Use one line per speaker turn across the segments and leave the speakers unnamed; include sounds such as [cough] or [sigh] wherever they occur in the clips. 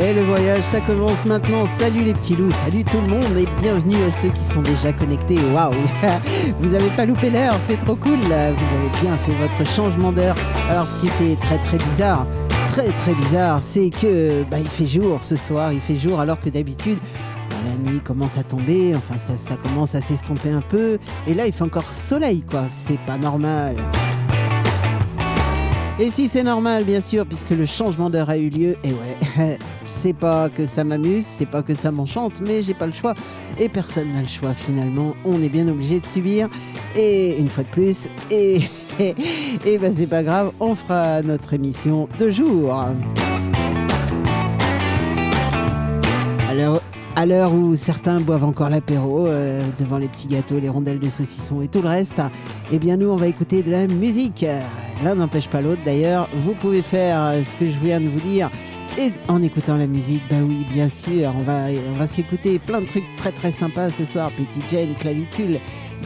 Et le voyage, ça commence maintenant. Salut les petits loups, salut tout le monde et bienvenue à ceux qui sont déjà connectés. Waouh [laughs] Vous avez pas loupé l'heure, c'est trop cool. Vous avez bien fait votre changement d'heure. Alors ce qui fait très très bizarre, très très bizarre, c'est que bah, il fait jour ce soir, il fait jour alors que d'habitude la nuit commence à tomber, enfin ça commence à s'estomper un peu, et là il fait encore soleil quoi, c'est pas normal. Et si c'est normal, bien sûr, puisque le changement d'heure a eu lieu, et ouais, [laughs] c'est pas que ça m'amuse, c'est pas que ça m'enchante, mais j'ai pas le choix. Et personne n'a le choix finalement, on est bien obligé de subir. Et une fois de plus, [laughs] et, et, ben c'est pas grave, on fera notre émission de jour. Alors, à l'heure où certains boivent encore l'apéro euh, devant les petits gâteaux, les rondelles de saucisson et tout le reste, eh bien nous on va écouter de la musique. L'un n'empêche pas l'autre d'ailleurs. Vous pouvez faire ce que je viens de vous dire et en écoutant la musique, bah oui, bien sûr, on va, on va s'écouter plein de trucs très très sympas ce soir. Petit Jane, clavicule,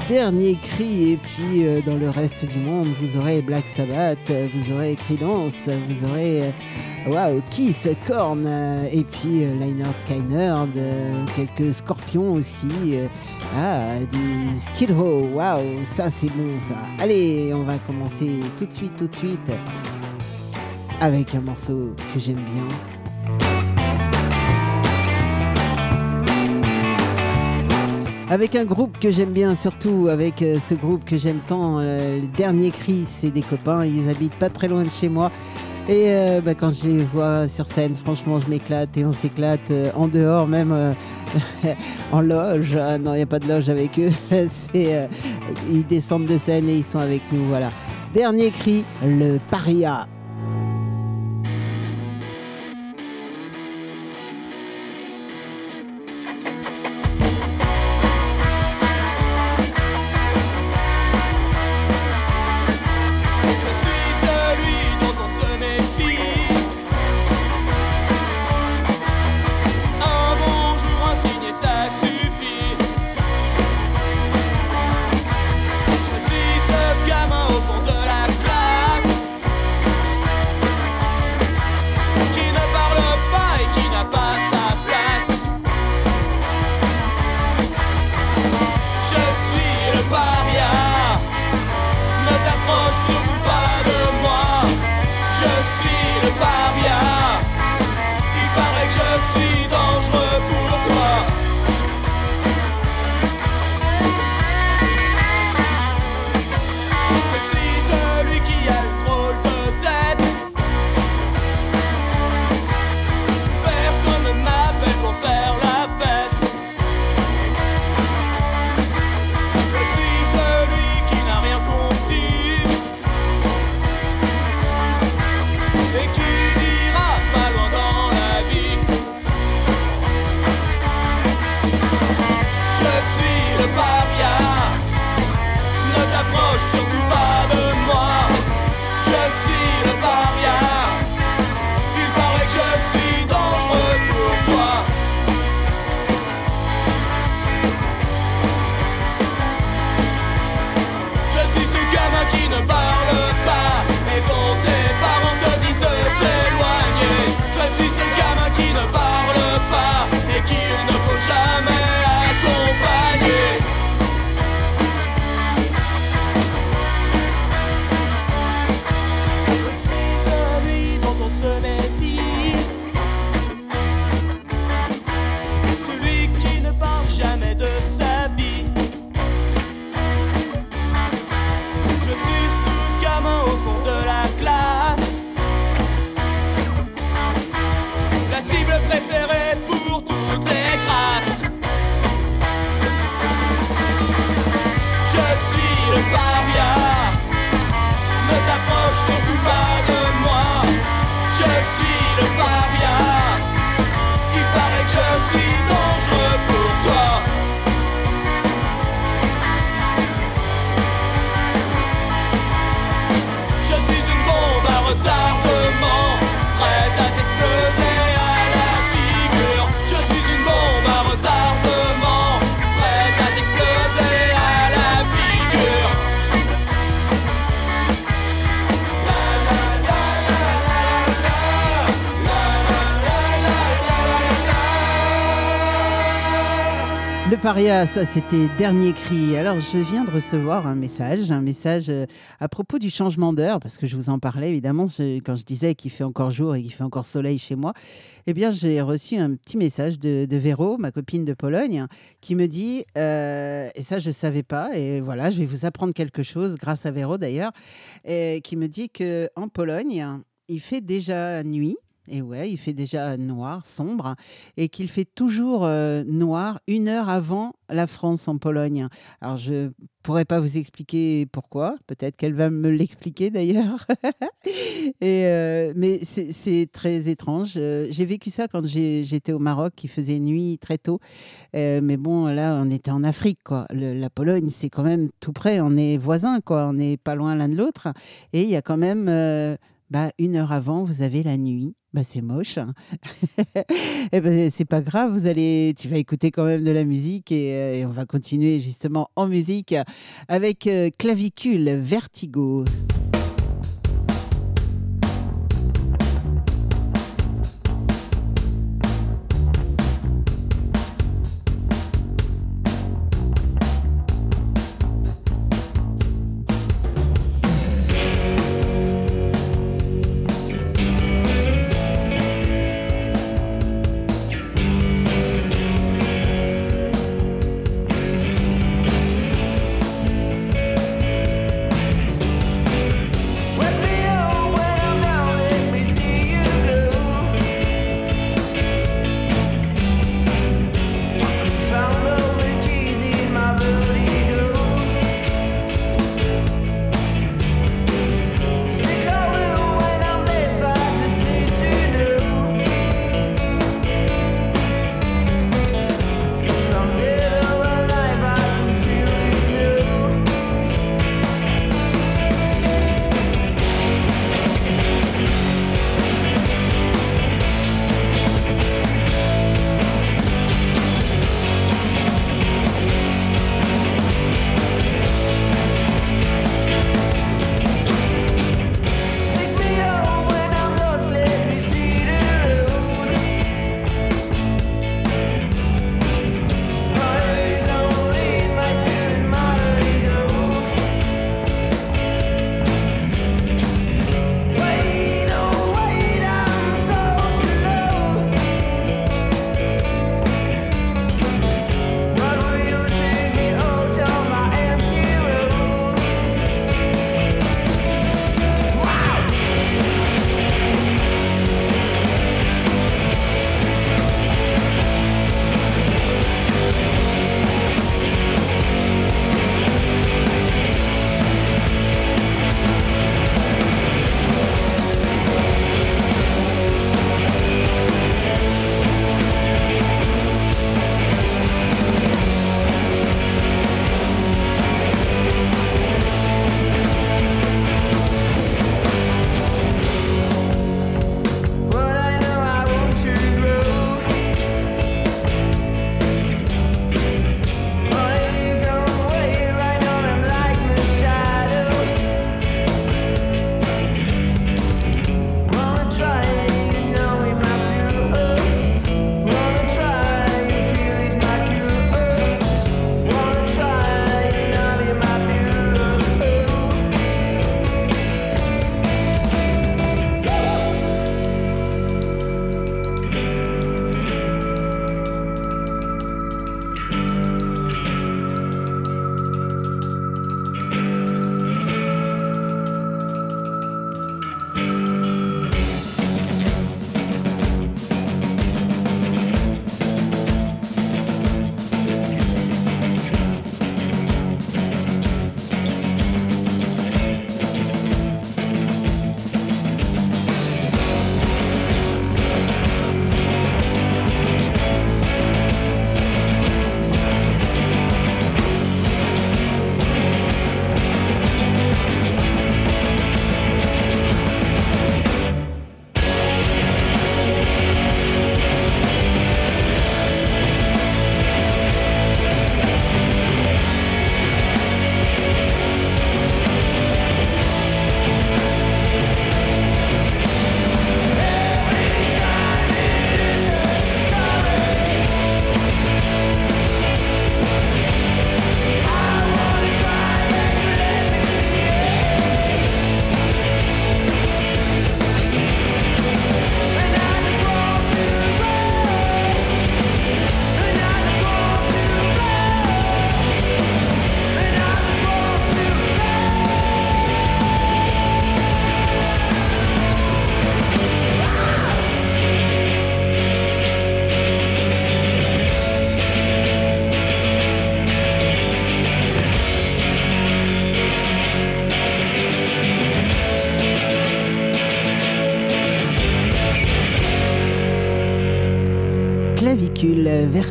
dernier cri, et puis euh, dans le reste du monde, vous aurez Black Sabbath, vous aurez Creedence, vous aurez Waouh, Kiss, Korn, euh, et puis euh, Leinert Skynerd, euh, quelques scorpions aussi. ah, du Skid Row, waouh, ça c'est bon ça. Allez, on va commencer tout de suite, tout de suite avec un morceau que j'aime bien. Avec un groupe que j'aime bien, surtout avec ce groupe que j'aime tant, le dernier cri, c'est des copains, ils habitent pas très loin de chez moi. Et euh, bah, quand je les vois sur scène, franchement, je m'éclate et on s'éclate euh, en dehors, même euh, [laughs] en loge. Ah, non, il n'y a pas de loge avec eux. [laughs] Ils descendent de scène et ils sont avec nous. Voilà. Dernier cri, le paria. Le paria, ça c'était dernier cri. Alors je viens de recevoir un message, un message euh, à propos du changement d'heure, parce que je vous en parlais évidemment quand je disais qu'il fait encore jour et qu'il fait encore soleil chez moi. Eh bien j'ai reçu un petit message de, Véro, ma copine de Pologne, qui me dit, euh, et ça je ne savais pas, et voilà, je vais vous apprendre quelque chose grâce à Véro d'ailleurs, qui me dit qu'en Pologne, il fait déjà nuit et ouais, il fait déjà noir, sombre, et qu'il fait toujours euh, noir une heure avant la France en Pologne. Alors je pourrais pas vous expliquer pourquoi, peut-être qu'elle va me l'expliquer d'ailleurs. [laughs] euh, mais c'est très étrange. Euh, j'ai vécu ça quand j'étais au Maroc, qui faisait nuit très tôt. mais bon, là, on était en Afrique, la Pologne, c'est quand même tout près. On est voisins. On n'est pas loin l'un de l'autre. Et il y a quand même bah, une heure avant, vous avez la nuit. Bah, c'est moche. Hein. [laughs] eh ben, c'est pas grave, vous allez, tu vas écouter quand même de la musique et, euh, on va continuer justement en musique avec euh, Clavicule Vertigo.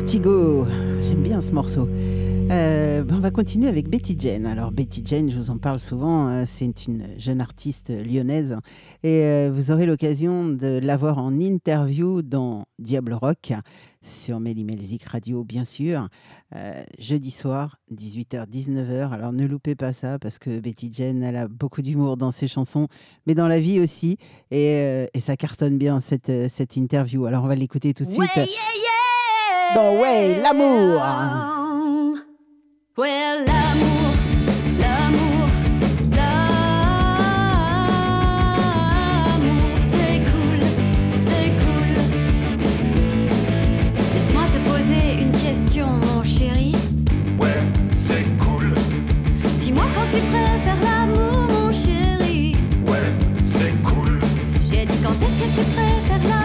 Vertigo. J'aime bien ce morceau. Euh, on va continuer avec Betty Jane. Alors Betty Jane, je vous en parle souvent, euh, c'est une jeune artiste lyonnaise et euh, vous aurez l'occasion de l'avoir en interview dans Diable Rock sur Mélimelzik Radio bien sûr, jeudi soir 18h-19h. Alors ne loupez pas ça parce que Betty Jane, elle a beaucoup d'humour dans ses chansons, mais dans la vie aussi et, ça cartonne bien cette, interview. Alors on va l'écouter tout de suite.
Ouais
l'amour.
Ouais l'amour. L'amour. L'amour. C'est cool. C'est cool. Laisse-moi te poser une question, mon chéri.
Ouais, c'est cool.
Dis-moi quand tu préfères l'amour, mon chéri.
Ouais, c'est cool.
J'ai dit quand est-ce que tu préfères l'amour?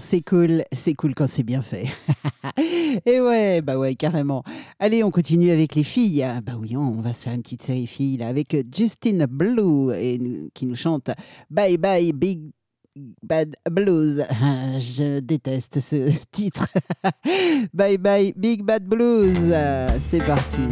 C'est cool,
c'est cool quand c'est bien
fait. [laughs] Et ouais, bah ouais, carrément. Allez, on continue avec les filles. Bah oui, on va se faire une petite série filles là, avec Justin Blue et, qui nous chante Bye Bye Big Bad Blues. Ah, Je déteste ce [laughs] titre. [laughs] bye Bye Big Bad Blues. Ah, C'est parti.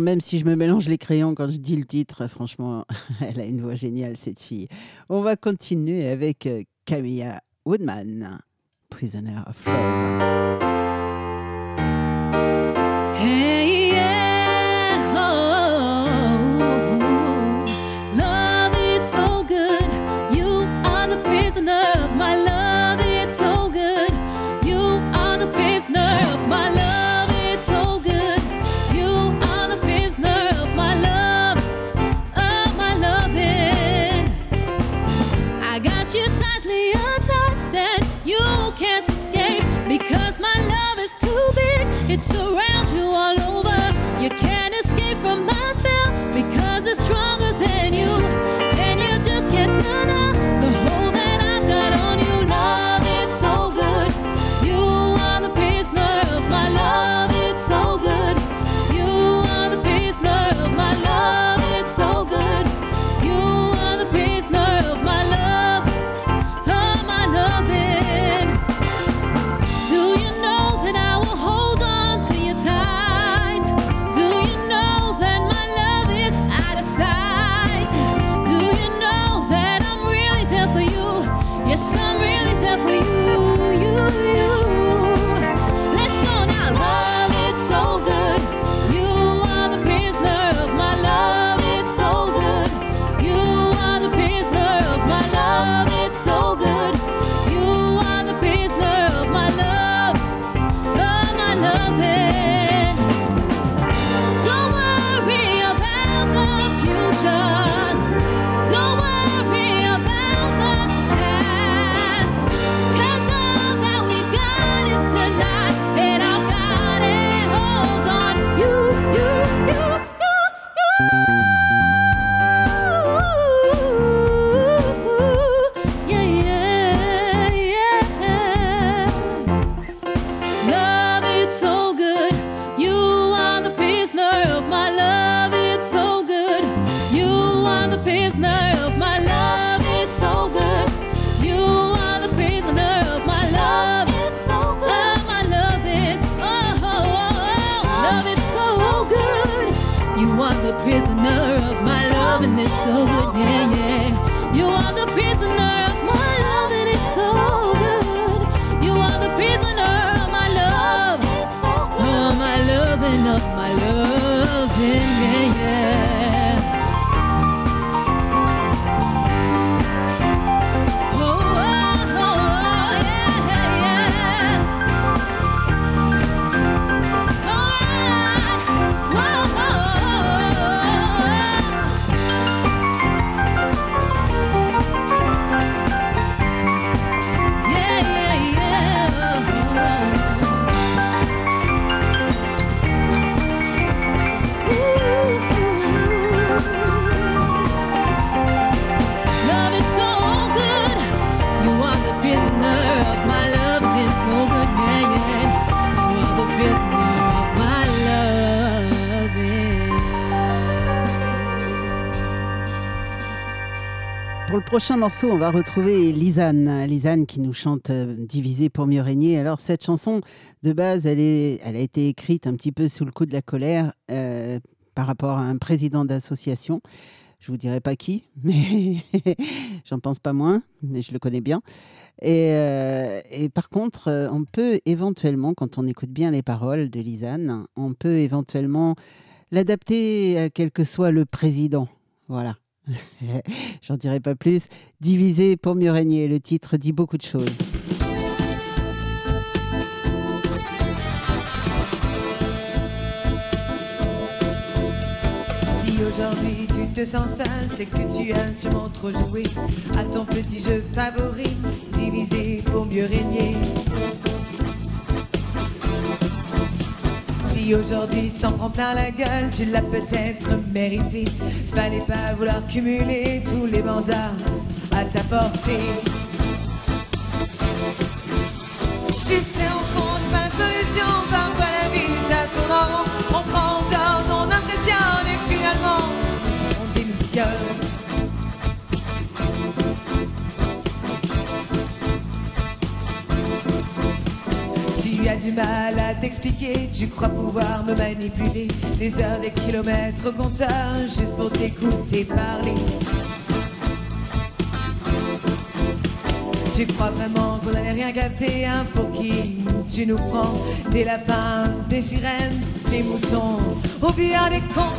Même si je me mélange les crayons quand je dis le titre, franchement, [laughs] elle a une voix géniale, cette fille. On va continuer avec euh, Camilla Woodman, Prisoner of Love.
Hey,
prochain morceau, on va retrouver Lisanne. Lisanne qui nous chante euh, Divisé pour mieux régner. Alors, cette chanson, de base, elle, a été écrite un petit peu sous le coup de la colère euh, par rapport à un président d'association. Je vous dirai pas qui, [laughs] mais [laughs] j'en pense pas moins, mais je le connais bien. Et, euh, et par contre, on peut éventuellement, quand on écoute bien les paroles de Lisanne, on peut éventuellement l'adapter à quel que soit le président. Voilà. [laughs] J'en dirai pas plus. Diviser pour mieux régner, le titre dit beaucoup de choses.
Si aujourd'hui tu te sens seul, c'est que tu as sûrement trop joué à ton petit jeu favori, divisé pour mieux régner. Si aujourd'hui tu t'en prends plein la gueule, tu l'as peut-être mérité. Fallait pas vouloir cumuler tous les mandats à ta portée. Tu sais, au fond, j'ai pas la solution. Parfois, la vie, ça tourne en rond. On prend, donne, on impressionne et finalement, on démissionne. Tu as du mal à t'expliquer, tu crois pouvoir me manipuler. Des heures, des kilomètres au compteur, juste pour t'écouter parler. Tu crois vraiment qu'on allait rien capter, hein, pour qui tu nous prends? Des lapins, des sirènes, des moutons, ou bien des cons.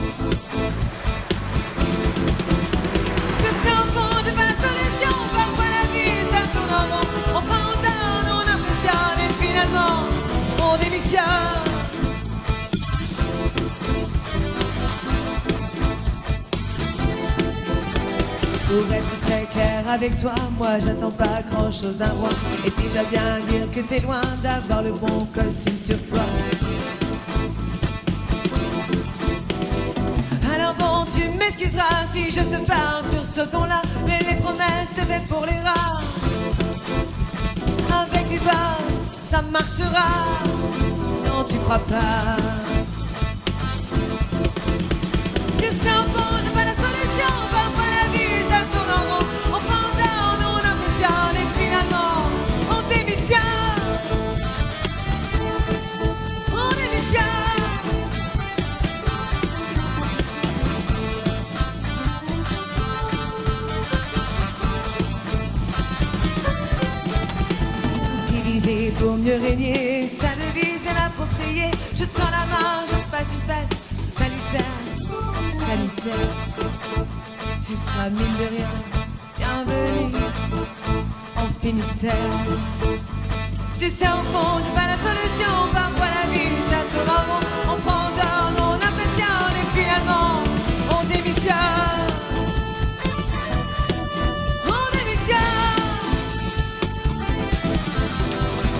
C'est pas la solution, Pour être très clair avec toi, moi j'attends pas grand chose d'un roi. Et puis j'aime bien dire que t'es loin d'avoir le bon costume sur toi. Alors bon, tu m'excuseras si je te parle sur ce ton-là. Mais les promesses, c'est fait pour les rats. Avec du bas, ça marchera. Tu crois pas. Tu sais, au fond, c'est pas la solution. Parfois la vie, ça tourne en rond. On prend down, on impressionne et finalement, on démissionne. On démissionne. Diviser pour mieux régner, Je tends la main, je passe une passe salutaire, salutaire. Tu seras mine de rien, bienvenue en Finistère. Tu sais, au fond, j'ai pas la solution. Parfois la vie, ça tourne en rond. On prend, donne, on impressionne et finalement, on démissionne. On démissionne.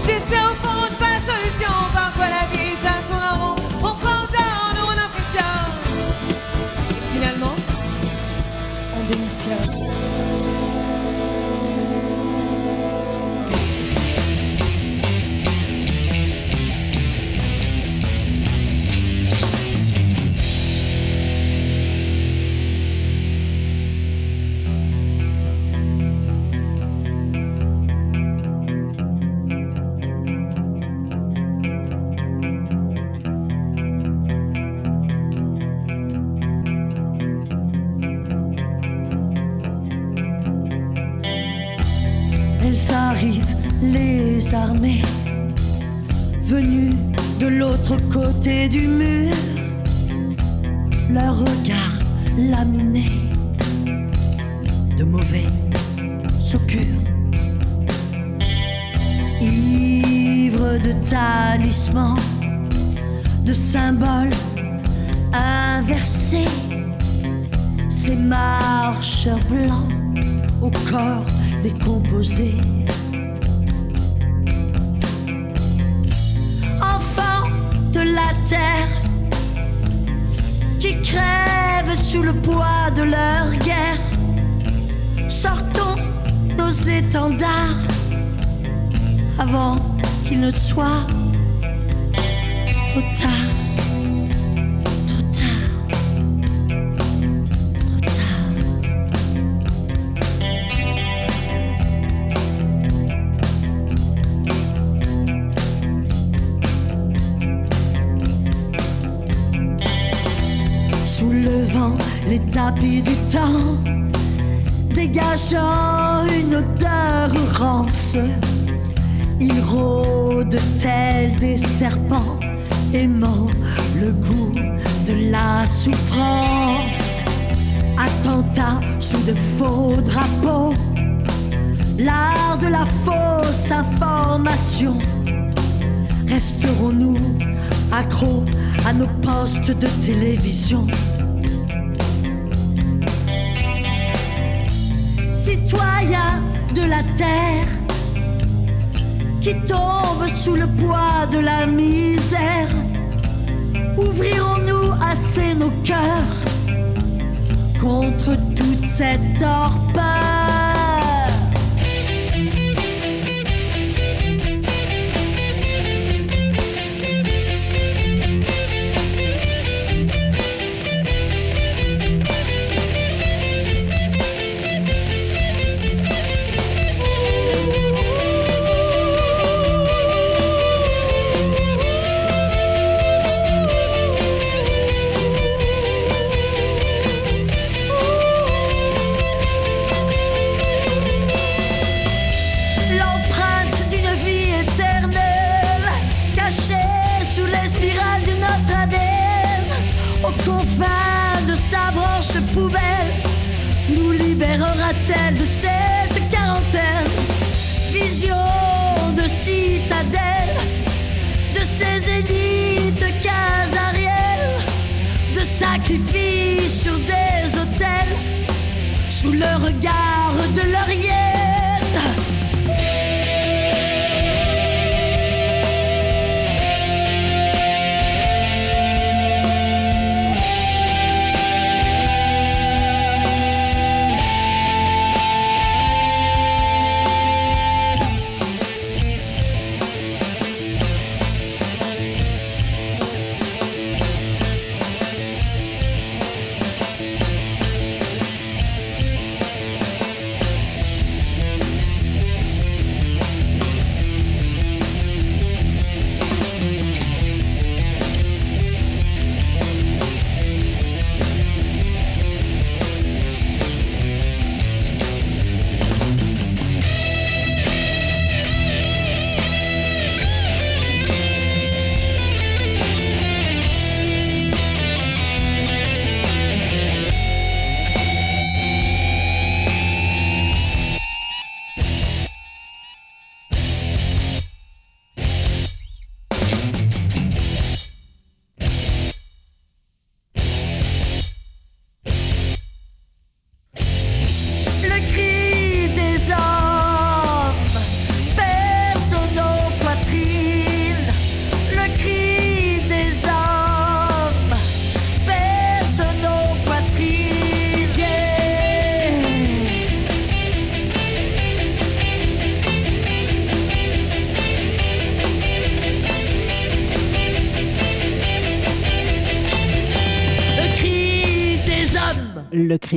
Tu sais, au fond, c'est pas la solution. Parfois la vie,
les armées, venues de l'autre côté du mur. Leur regard laminé de mauvais augure. Ivre de talismans, de symboles inversés, ces marcheurs blancs au corps décomposé. Sous le poids de leur guerre, sortons nos étendards avant qu'il ne soit trop tard. Tapis du temps, dégageant une odeur rance. Ils rôdent tels des serpents, aimant le goût de la souffrance. Attentat sous de faux drapeaux, l'art de la fausse information. Resterons-nous accros à nos postes de télévision? De la terre qui tombent sous le poids de la misère, ouvrirons-nous assez nos cœurs contre toute cette torpeur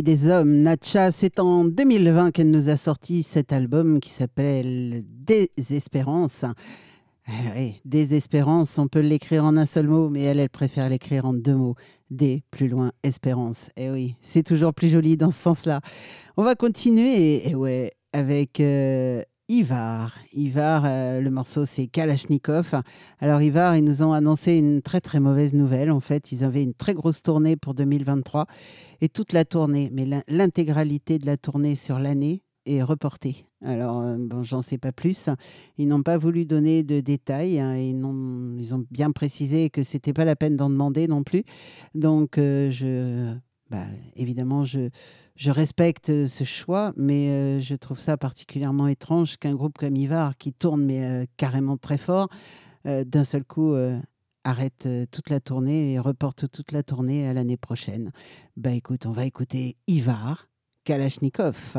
des hommes,
Natcha, c'est en 2020 qu'elle nous a sorti cet album qui s'appelle Désespérance. Eh oui, Désespérance, on peut l'écrire en un seul mot, mais elle, elle préfère l'écrire en deux mots. Des, plus loin, espérance. Et oui, c'est toujours plus joli dans ce sens-là. On va continuer, et ouais, avec euh, Ivar. Ivar, euh, le morceau, c'est Kalachnikov. Alors, Ivar, ils nous ont annoncé une très, très mauvaise nouvelle. En fait, ils avaient une très grosse tournée pour 2023 et toute la tournée, mais l'in- l'intégralité de la tournée sur l'année est reportée. Alors, euh, bon, j'en sais pas plus. Ils n'ont pas voulu donner de détails. hein, ils ont bien précisé que c'était pas la peine d'en demander non plus. Donc, euh, je, bah, évidemment, je, respecte euh, ce choix, mais euh, je trouve ça particulièrement étrange qu'un groupe comme Ivar, qui tourne mais euh, carrément très fort, d'un seul coup arrête toute la tournée et reporte toute la tournée à l'année prochaine. Bah écoute, on va écouter Ivar Kalachnikov.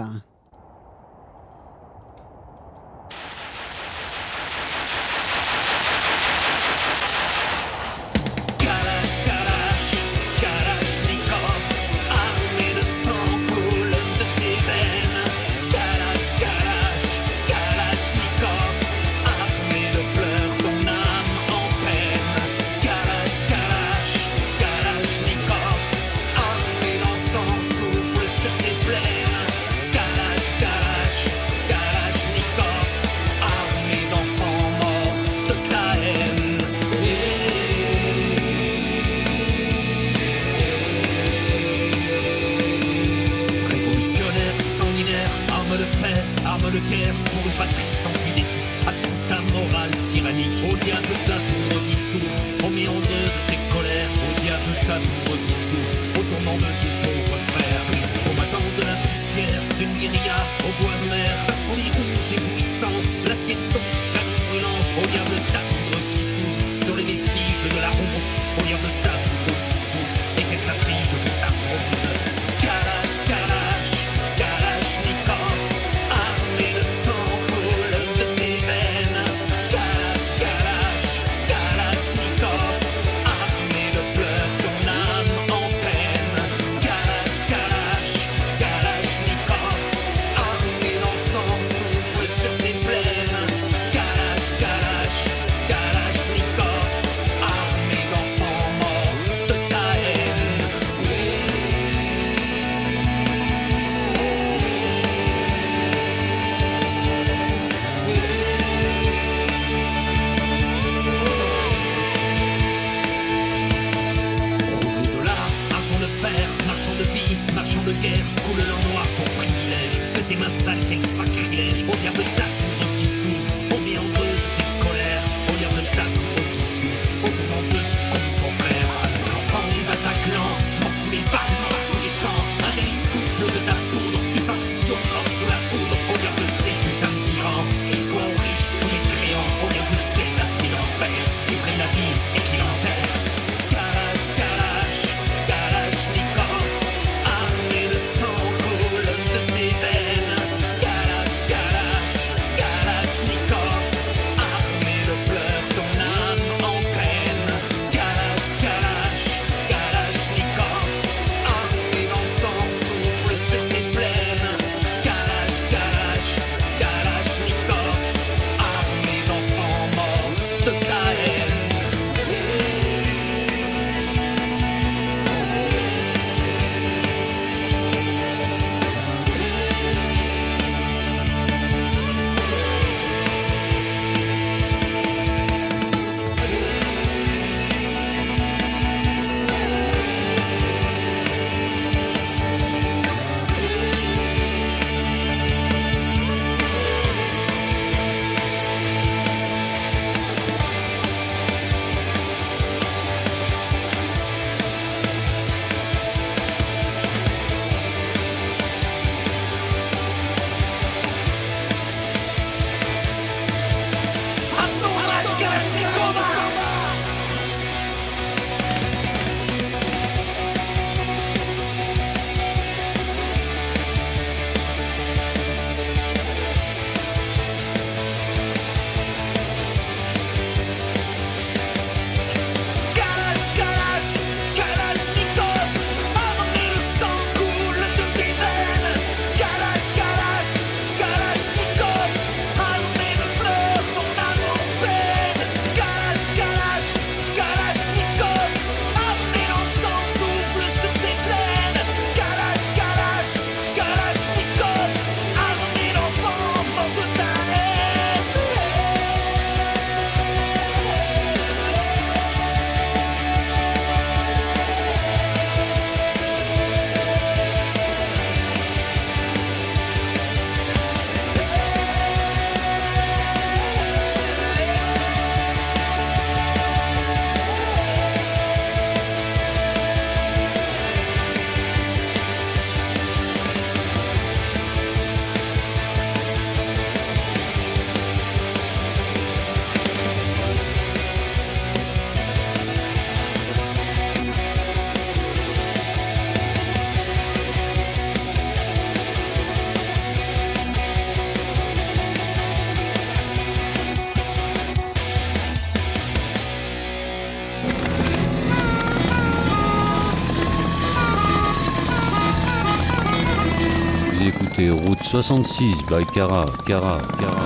66 by Cara, Cara, Cara.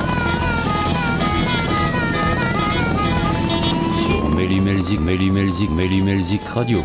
Sur Mélimelzik, Mélimelzik, Mélimelzik Radio.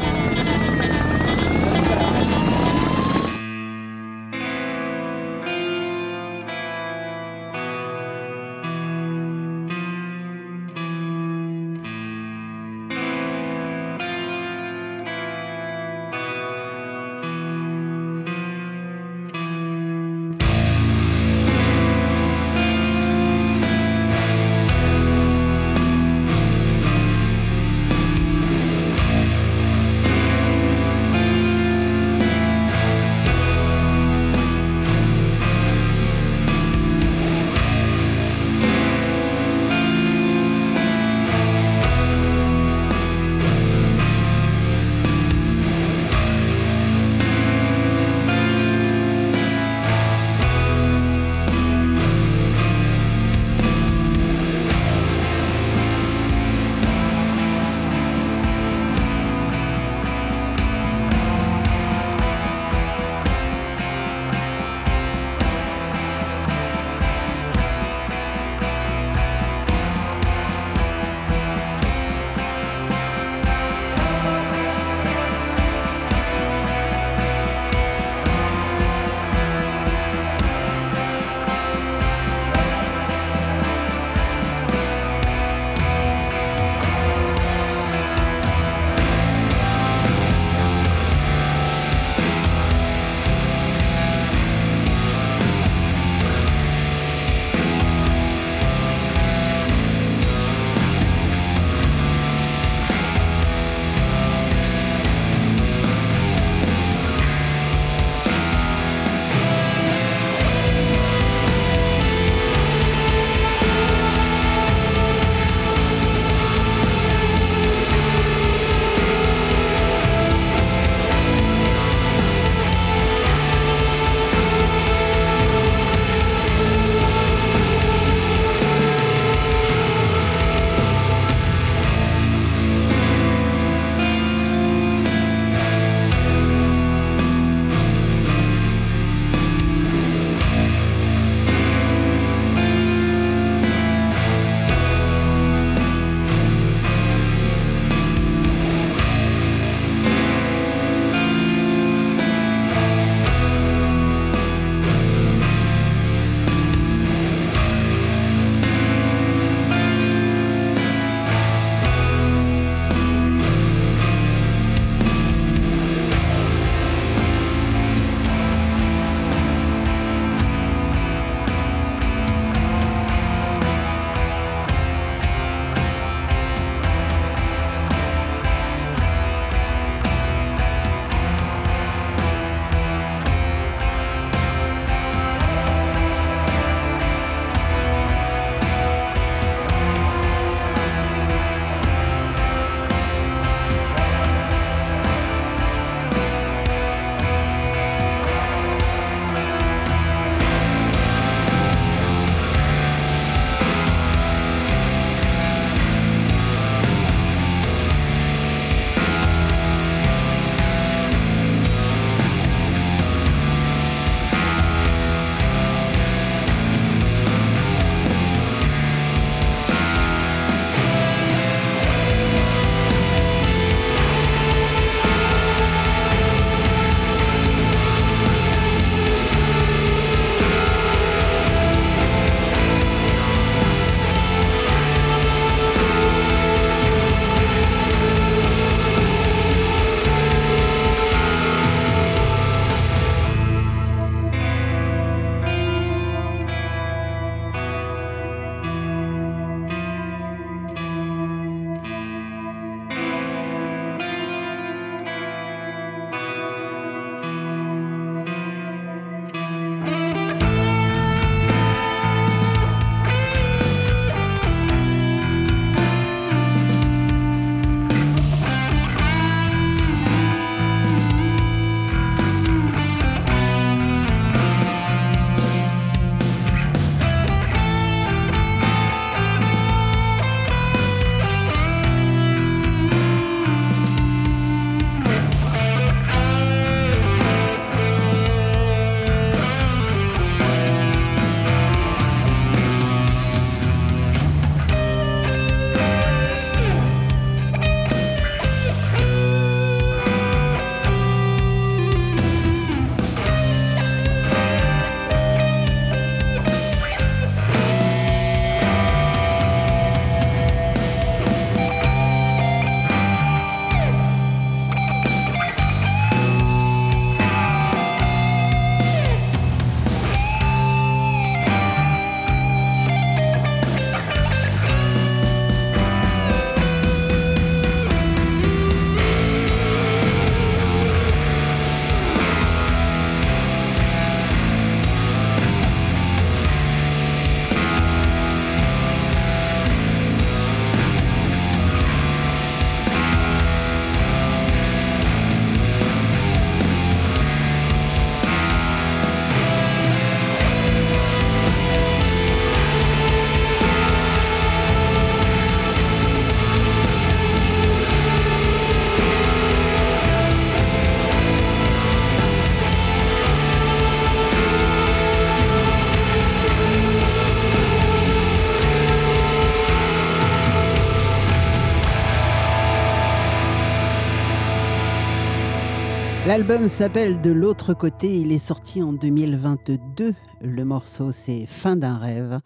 L'album s'appelle De l'autre côté, il est sorti en 2022. Le morceau c'est Fin d'un rêve.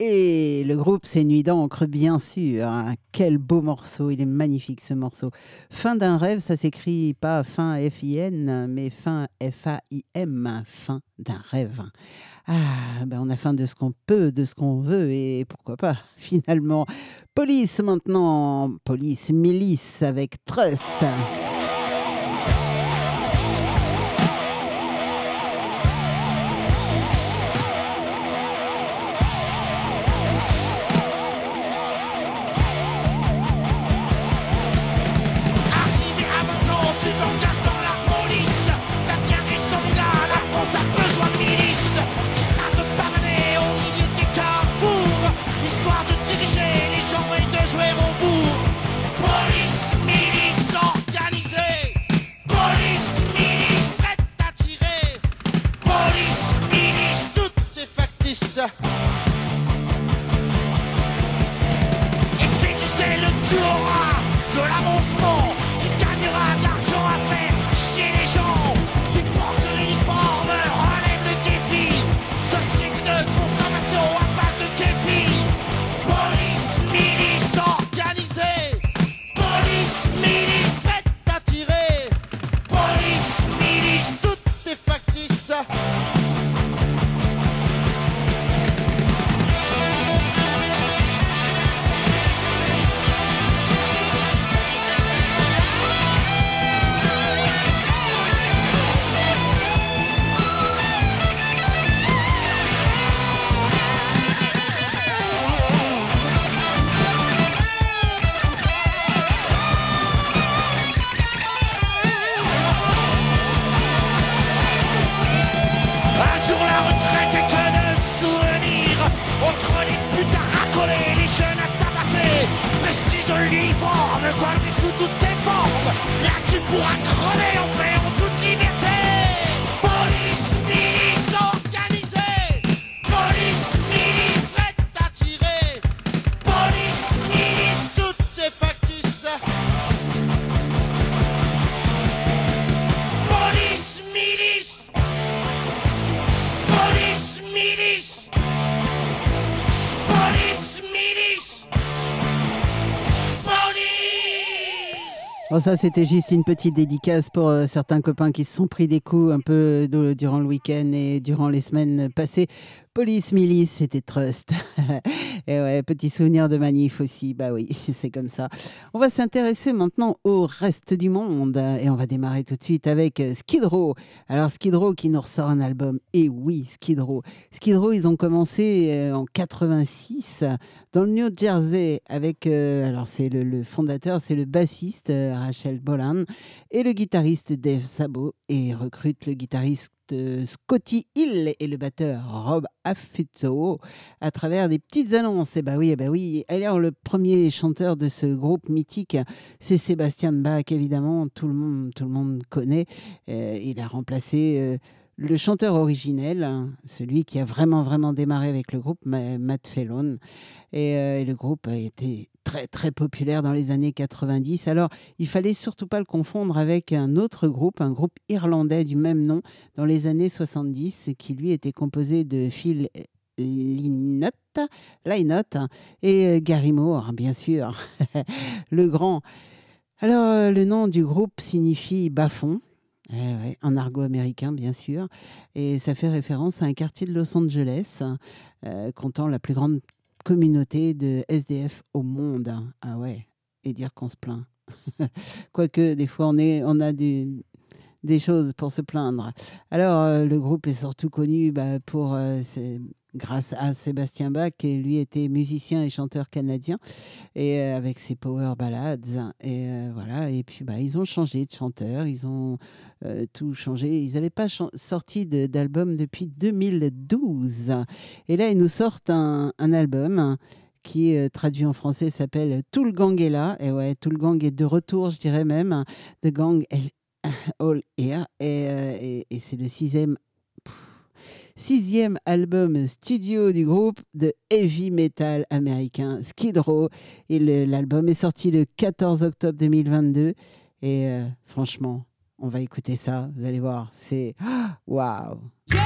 Et le groupe c'est Nuit d'encre, bien sûr. hein. Quel beau morceau, il est magnifique ce morceau. Fin d'un rêve, ça s'écrit pas fin F-I-N, mais fin F-A-I-M, fin d'un rêve. Ah, ben on a faim de ce qu'on peut, de ce qu'on veut, et pourquoi pas, [laughs] finalement. Police maintenant, police, milice avec Trust.
Et si tu sais le auras de l'avancement, tu gagneras de l'argent à faire chier les gens. Tu portes l'uniforme, relève le défi. Société de consommation à base de képi. Police, milice organisée. Police, milice tirer. Police, milice, tout est factice. L'uniforme, guardé sous toutes ses formes. Là tu pourras crever en paix
Bon, ça, c'était juste une petite dédicace pour euh, certains copains qui se sont pris des coups un peu de- durant le week-end et durant les semaines passées. Police, milice, c'était Trust. [laughs] et ouais, petit souvenir de manif aussi. Bah oui, [laughs] c'est comme ça. On va s'intéresser maintenant au reste du monde et on va démarrer tout de suite avec euh, Skid Row. Alors, Skid Row qui nous ressort un album. Et oui, Skid Row. Skid Row, ils ont commencé euh, en 86 dans le New Jersey avec, euh, alors c'est le, le fondateur, c'est le bassiste Rachel Bolan et le guitariste Dave Sabo et recrute le guitariste Scotty Hill et le batteur Rob Affizzo à travers des petites annonces. Et bah oui, et bah oui. Alors le premier chanteur de ce groupe mythique, c'est Sébastien Bach, évidemment, tout le monde, tout le monde connaît. Euh, il a remplacé euh, le chanteur originel, hein, celui qui a vraiment, vraiment démarré avec le groupe, Ma- Matt Fellon. Et, euh, et le groupe a été très, très populaire dans les années 90. Alors, il fallait surtout pas le confondre avec un autre groupe, un groupe irlandais du même nom, dans les années 70, qui lui était composé de Phil Lynott, Lynott et euh, Gary Moore, bien sûr, [laughs] le grand. Alors, euh, le nom du groupe signifie bas-fond. Eh en argot américain, bien sûr. Et ça fait référence à un quartier de Los Angeles, euh, comptant la plus grande communauté de SDF au monde. Ah ouais, et dire qu'on se plaint. [laughs] Quoique, des fois, on, est, on a des, des choses pour se plaindre. Alors, euh, le groupe est surtout connu bah, pour, euh, c'est- grâce à Sébastien Bach, qui lui était musicien et chanteur canadien, et euh, avec ses power ballads. Et euh, voilà. Et puis, bah, ils ont changé de chanteur, ils ont euh, tout changé. Ils n'avaient pas sorti d'album depuis 2012. Et là, ils nous sortent un, album qui, traduit en français, s'appelle Tout le gang est là. Et ouais, tout le gang est de retour, je dirais même. The gang all here. Et- et c'est le sixième sixième album studio du groupe de heavy metal américain Skid Row. Et l'album est sorti le 14 octobre 2022. Et euh, franchement, on va écouter ça. Vous allez voir, c'est [gasps] waouh.
Wow.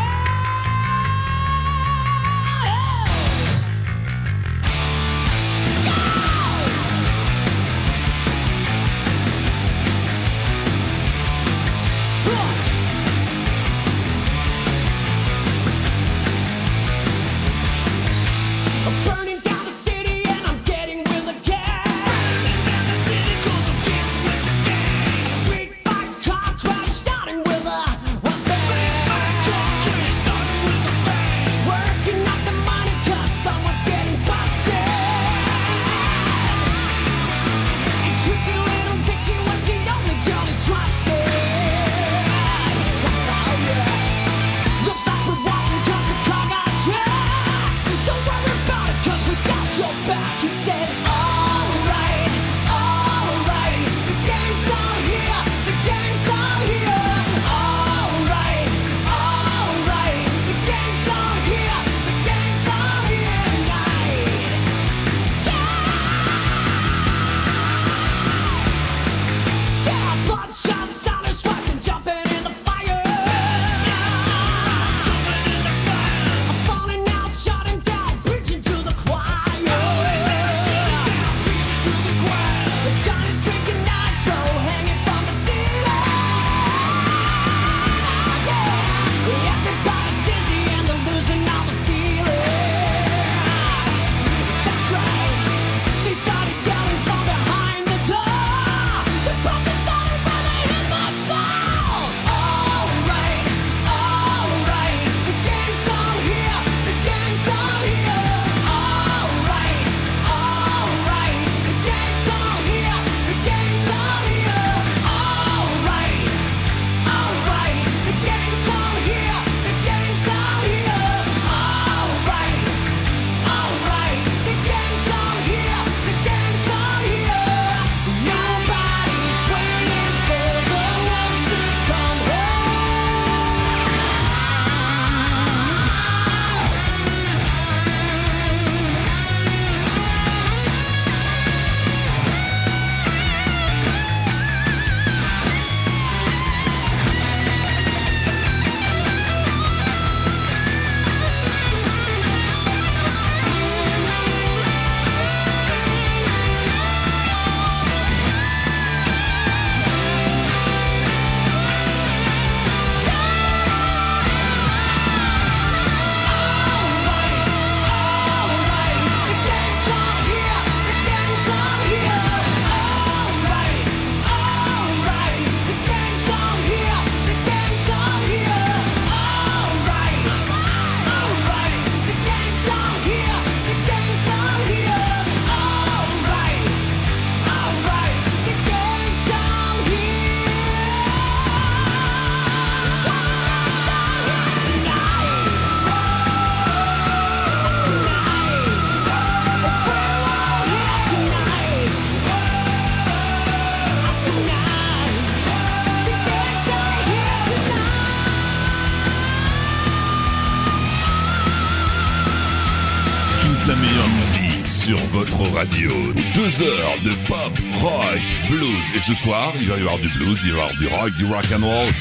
Et ce soir, il va y avoir du blues, il va y avoir du rock, du rock and roll,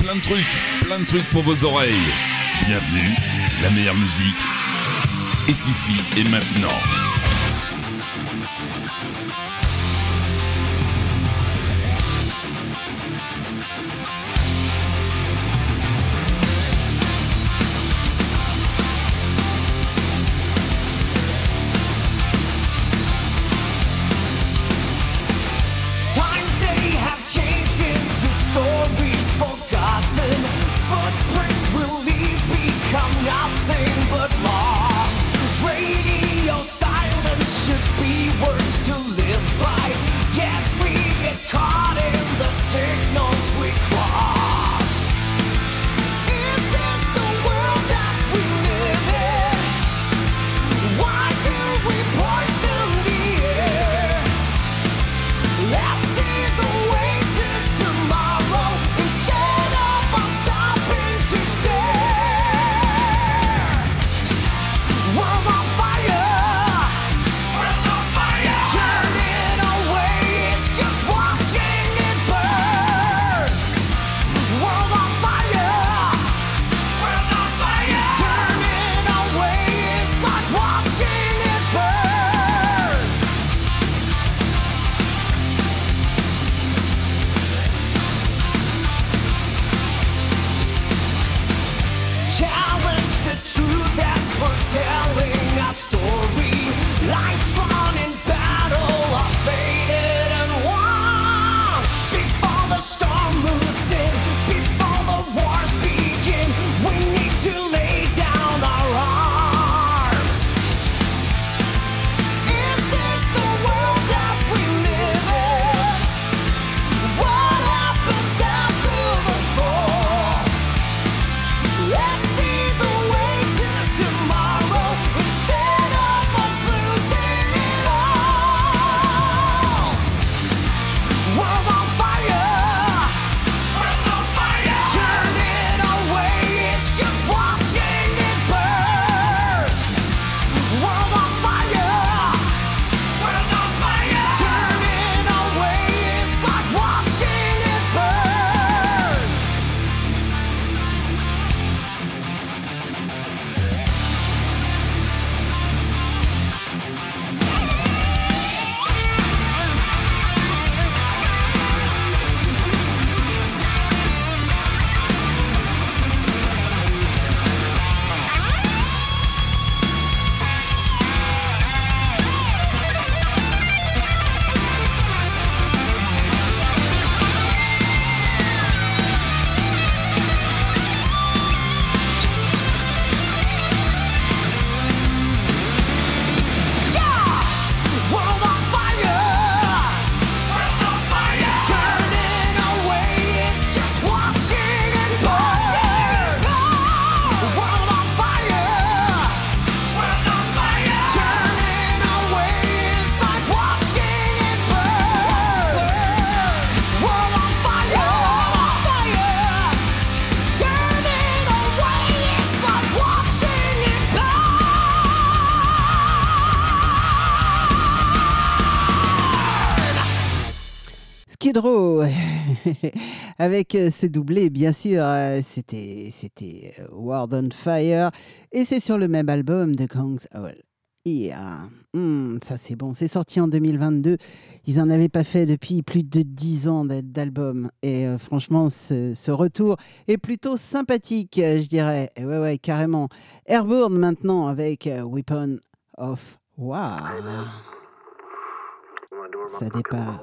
plein de trucs, plein de trucs pour vos oreilles. Bienvenue, la meilleure musique est ici et maintenant. [laughs]
avec euh, ce doublé, bien sûr, euh, c'était, c'était euh, World on Fire. Et c'est sur le même album de Kong's Hall. Yeah. Mmh, ça c'est bon, c'est sorti en 2022. Ils n'en avaient pas fait depuis plus de 10 ans d'album. Et franchement, ce, retour est plutôt sympathique, je dirais. Et ouais, ouais, carrément. Airborne maintenant avec Weapon of War. Ça
départ.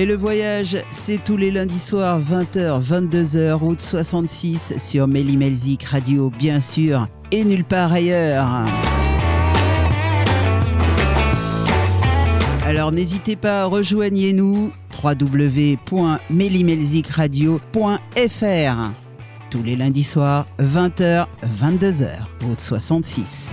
Et le
voyage,
c'est tous les lundis soirs, 20h, 22h, route 66 sur Melzik Radio, bien sûr, et nulle part ailleurs. Alors n'hésitez pas, rejoignez-nous www.melimelzicradio.fr tous les lundis soirs, 20h, 22h, route 66.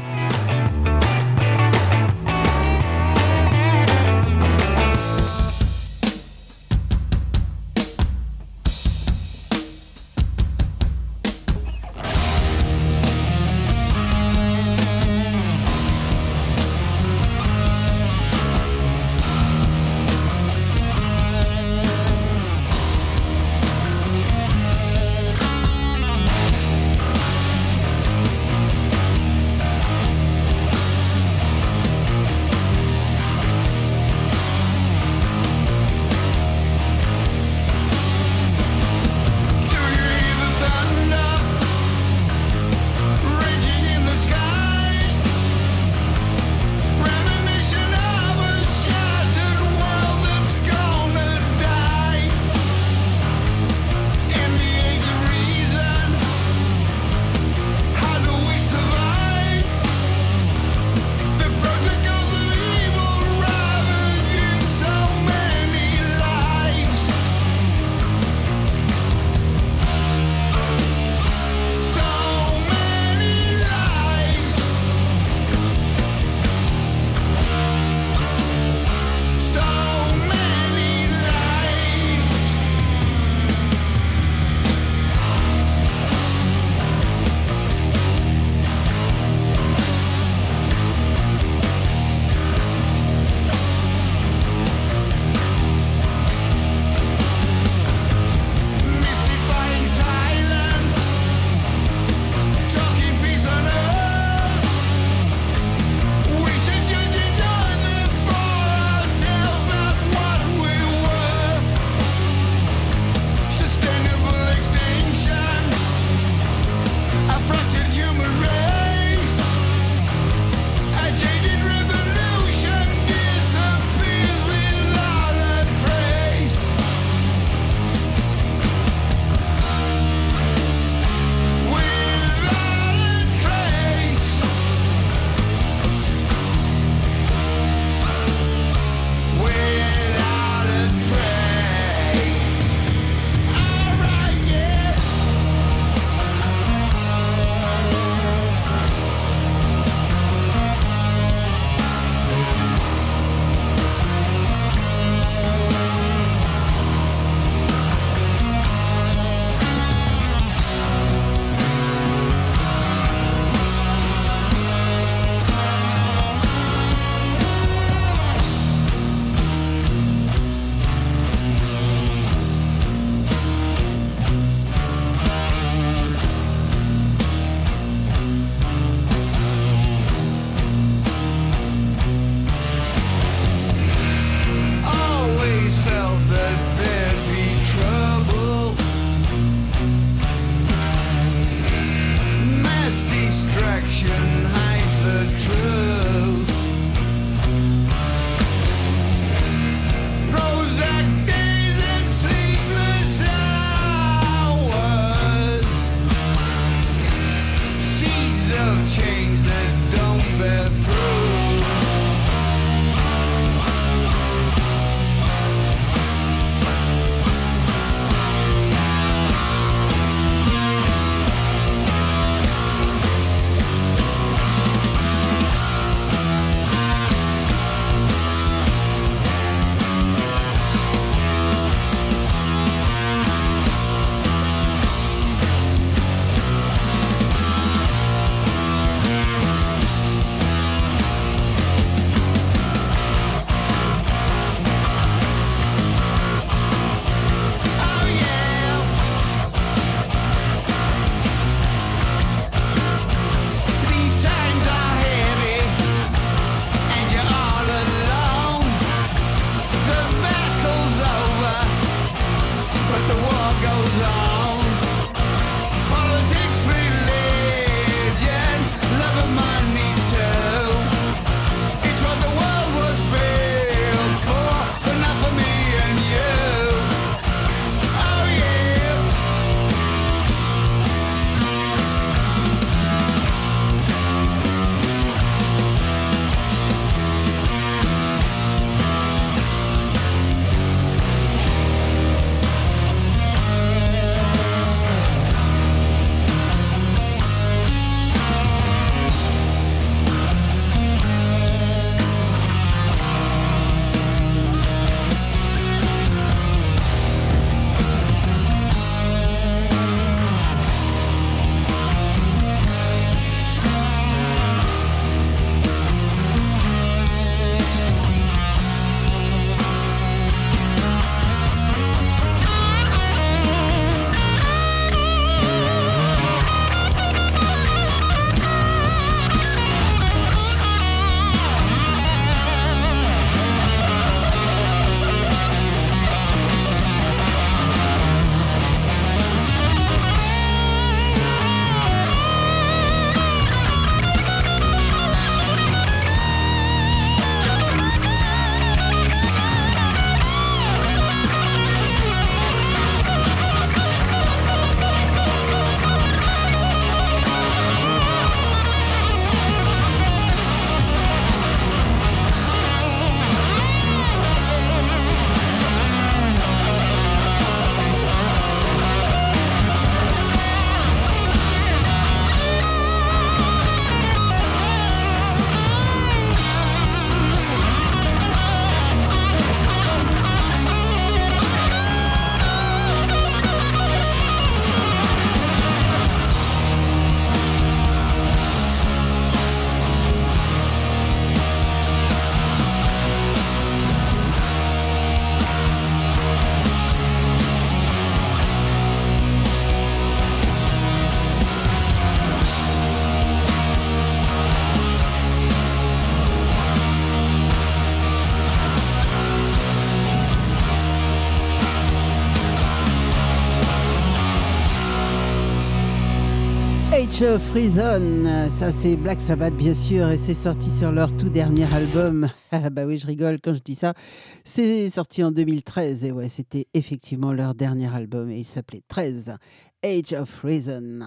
Age of Reason, ça c'est Black Sabbath bien sûr, et c'est sorti sur leur tout dernier album. [laughs] Ah bah oui, je rigole quand je dis ça. C'est sorti en 2013, et ouais, c'était effectivement leur dernier album, et il s'appelait 13, Age of Reason.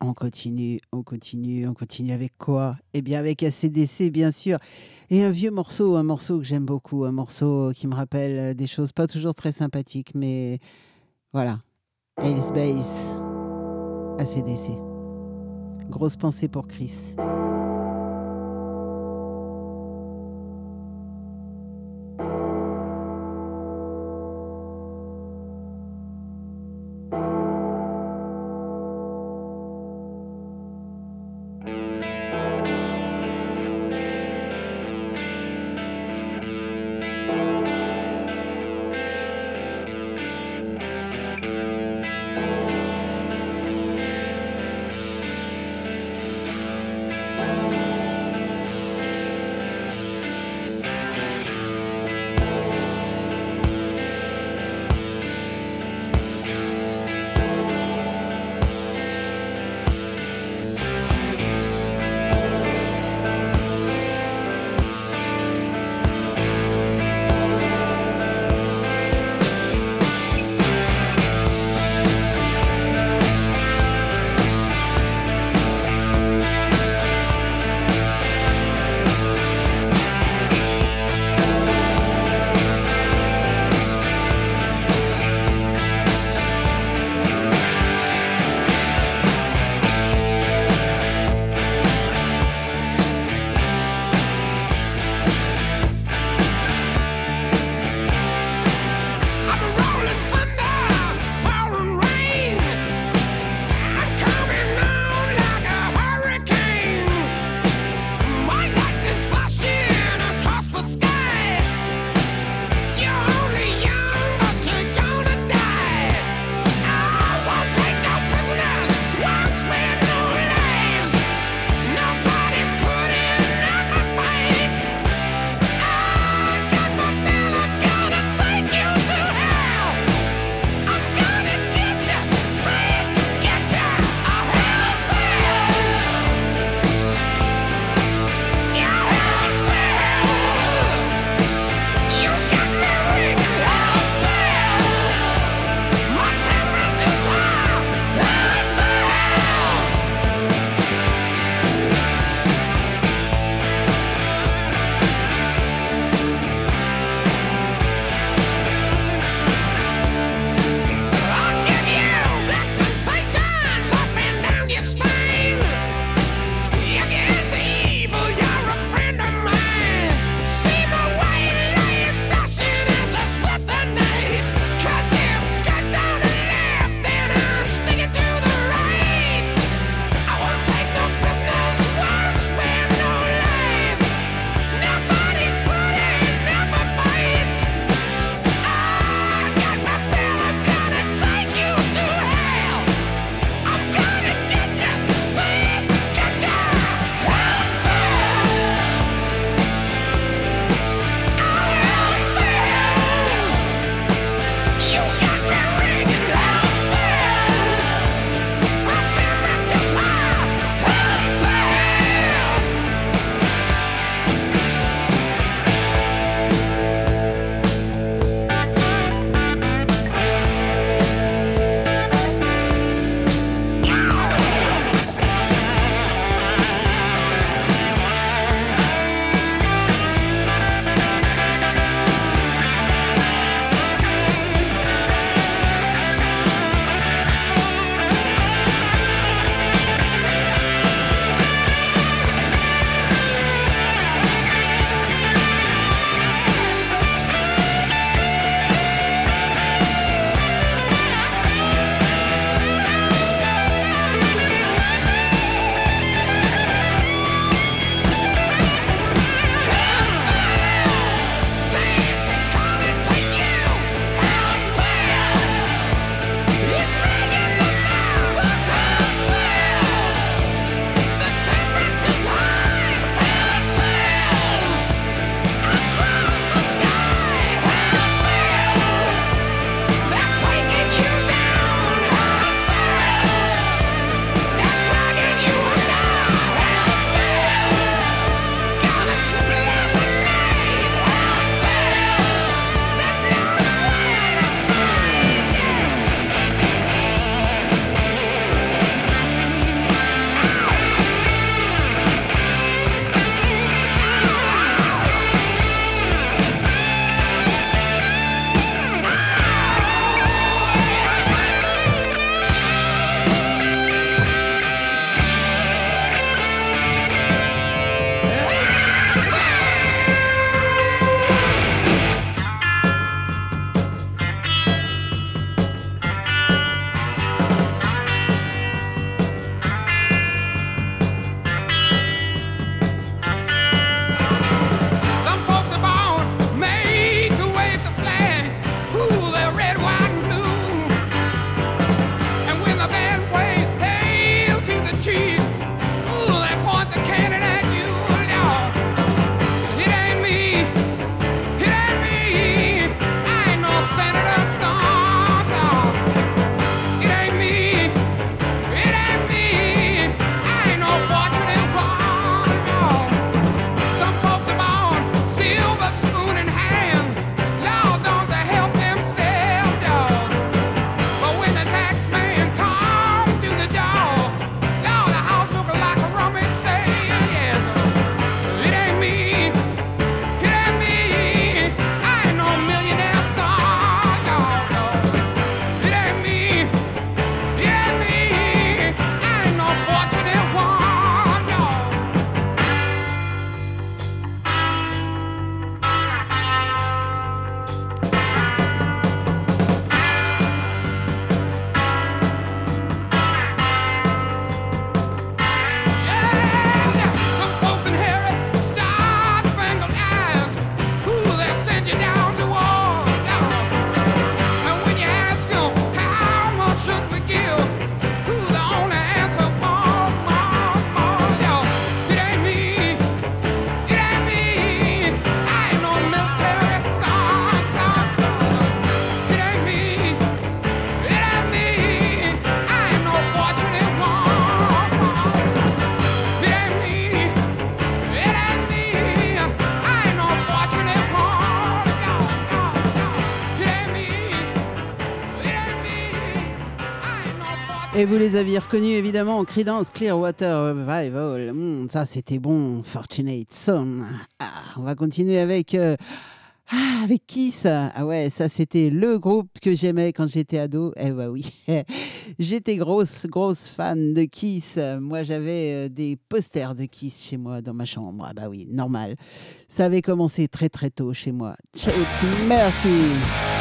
On continue, on continue, on continue avec quoi? Eh bien avec ACDC bien sûr, et un vieux morceau, un morceau que j'aime beaucoup, un morceau qui me rappelle des choses pas toujours très sympathiques, mais voilà. Alice Base, ACDC. Grosse pensée pour Chris. Et vous les aviez reconnus évidemment en Creedence Clearwater Revival. Hmm, ça c'était bon, Fortunate Son. Ah, on va continuer avec. Euh... Ah, avec qui Ah ouais, ça c'était le groupe que j'aimais quand j'étais ado. Eh bah oui, [laughs] j'étais grosse, grosse fan de Kiss. Moi j'avais euh, des posters de Kiss chez moi dans ma chambre. Ah bah oui, normal. Ça avait commencé très très tôt chez moi. Check
Mercy.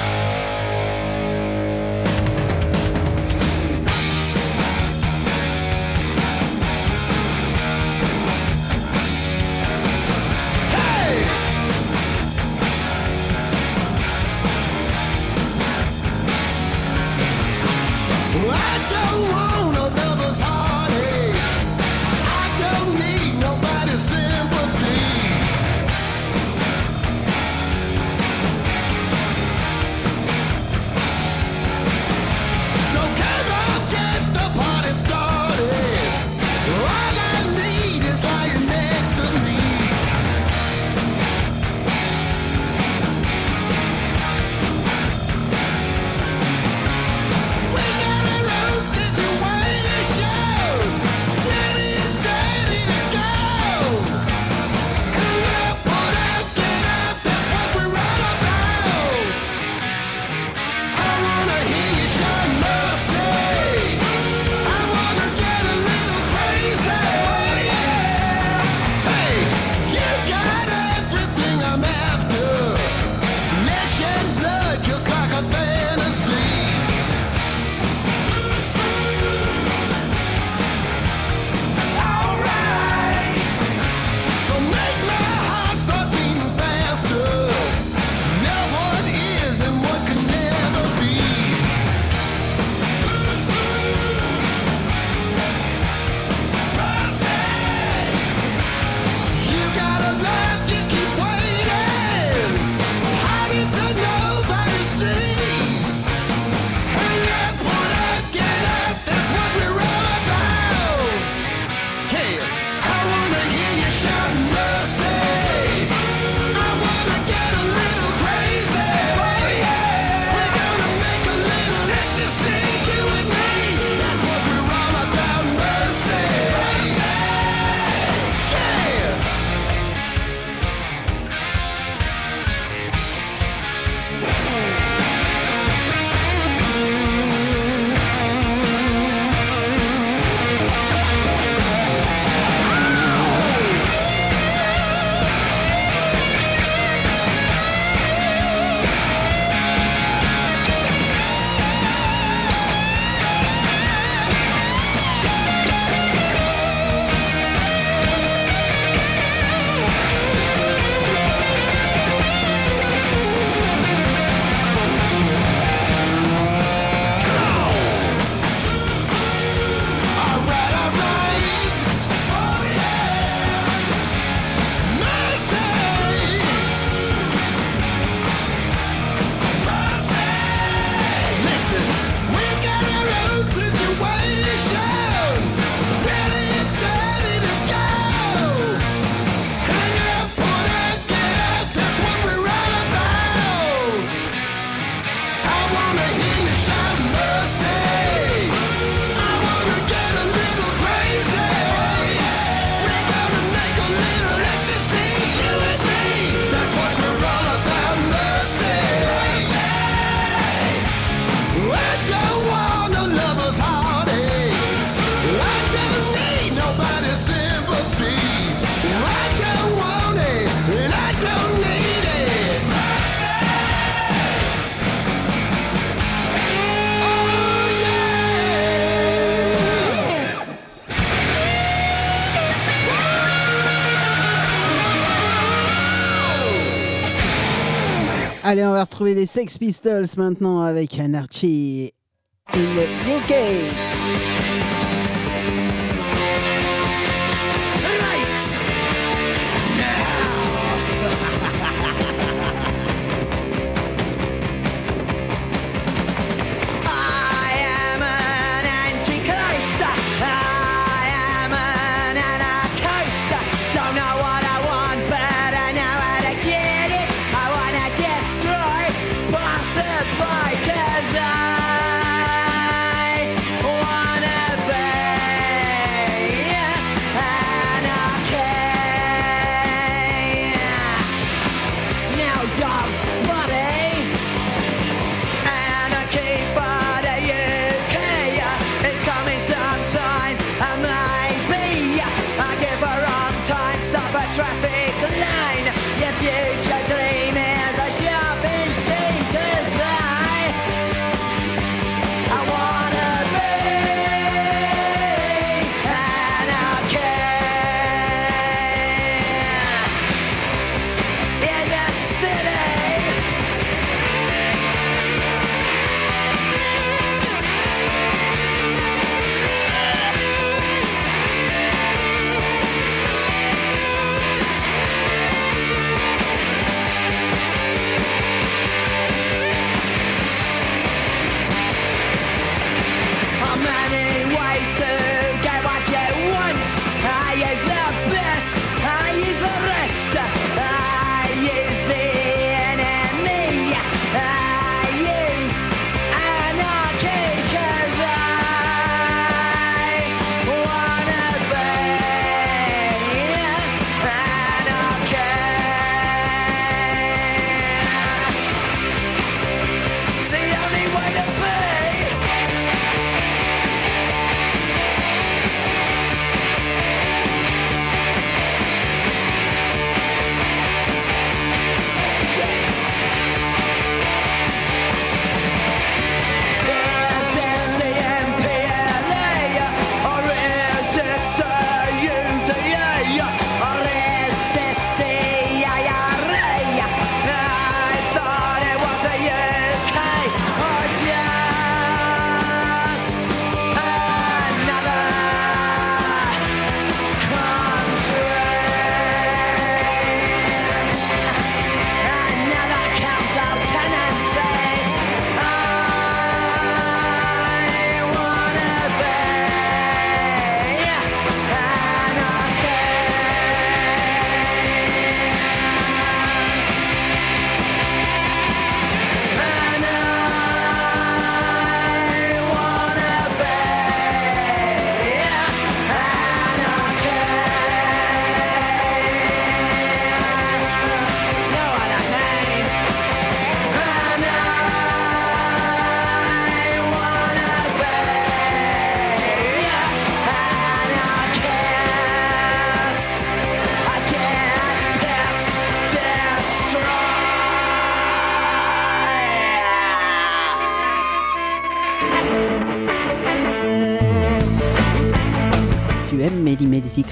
Allez, on va retrouver les Sex Pistols maintenant avec Anarchy in the UK.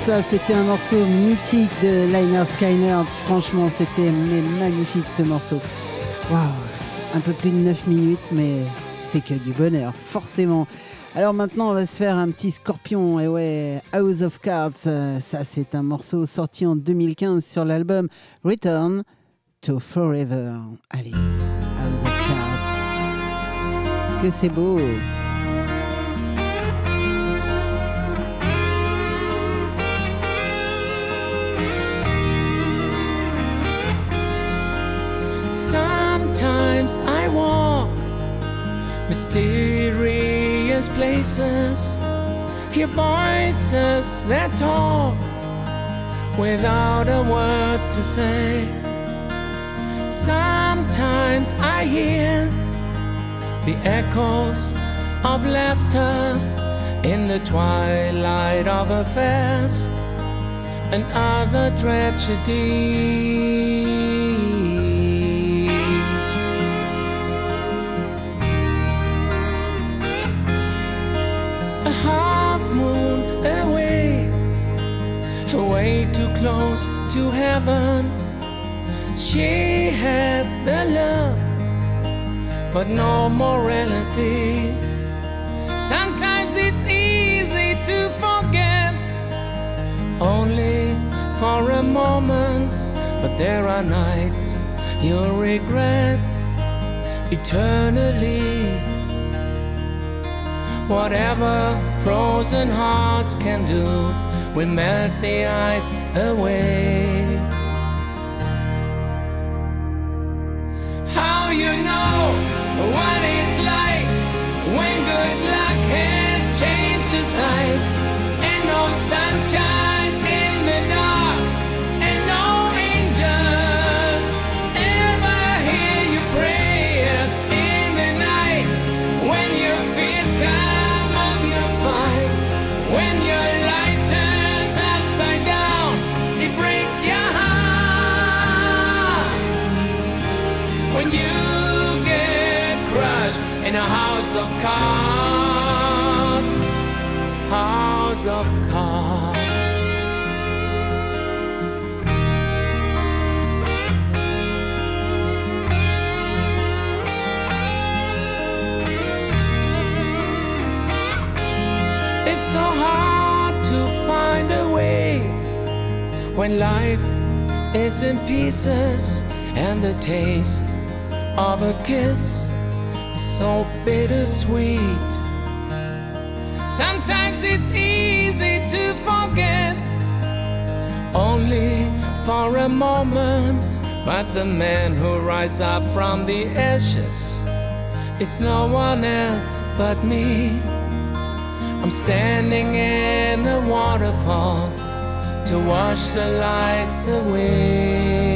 Ça c'était un morceau mythique de Liner Skyner. Franchement, c'était magnifique ce morceau. Waouh, un peu plus de 9 minutes, mais c'est que du bonheur, forcément. Alors maintenant, on va se faire un petit scorpion. Et ouais, House of Cards, euh, ça c'est un morceau sorti en 2015 sur l'album Return to Forever. Allez, House of Cards. Que c'est beau.
Sometimes I walk mysterious places, hear voices that talk without a word to say. Sometimes I hear the echoes of laughter in the twilight of affairs and other tragedies. Half moon away, way too close to heaven. She had the love, but no morality. Sometimes it's easy to forget, only for a moment. But there are nights you'll regret eternally. Whatever frozen hearts can do, we melt the ice away. How you know what it's like when good luck has changed the sight and no sunshines cards house of cards. It's so hard to find a way when life is in pieces and the taste of a kiss bittersweet. Sometimes it's easy to forget, only for a moment. But the man who rises up from the ashes is no one else but me. I'm standing in the waterfall to wash the lies away.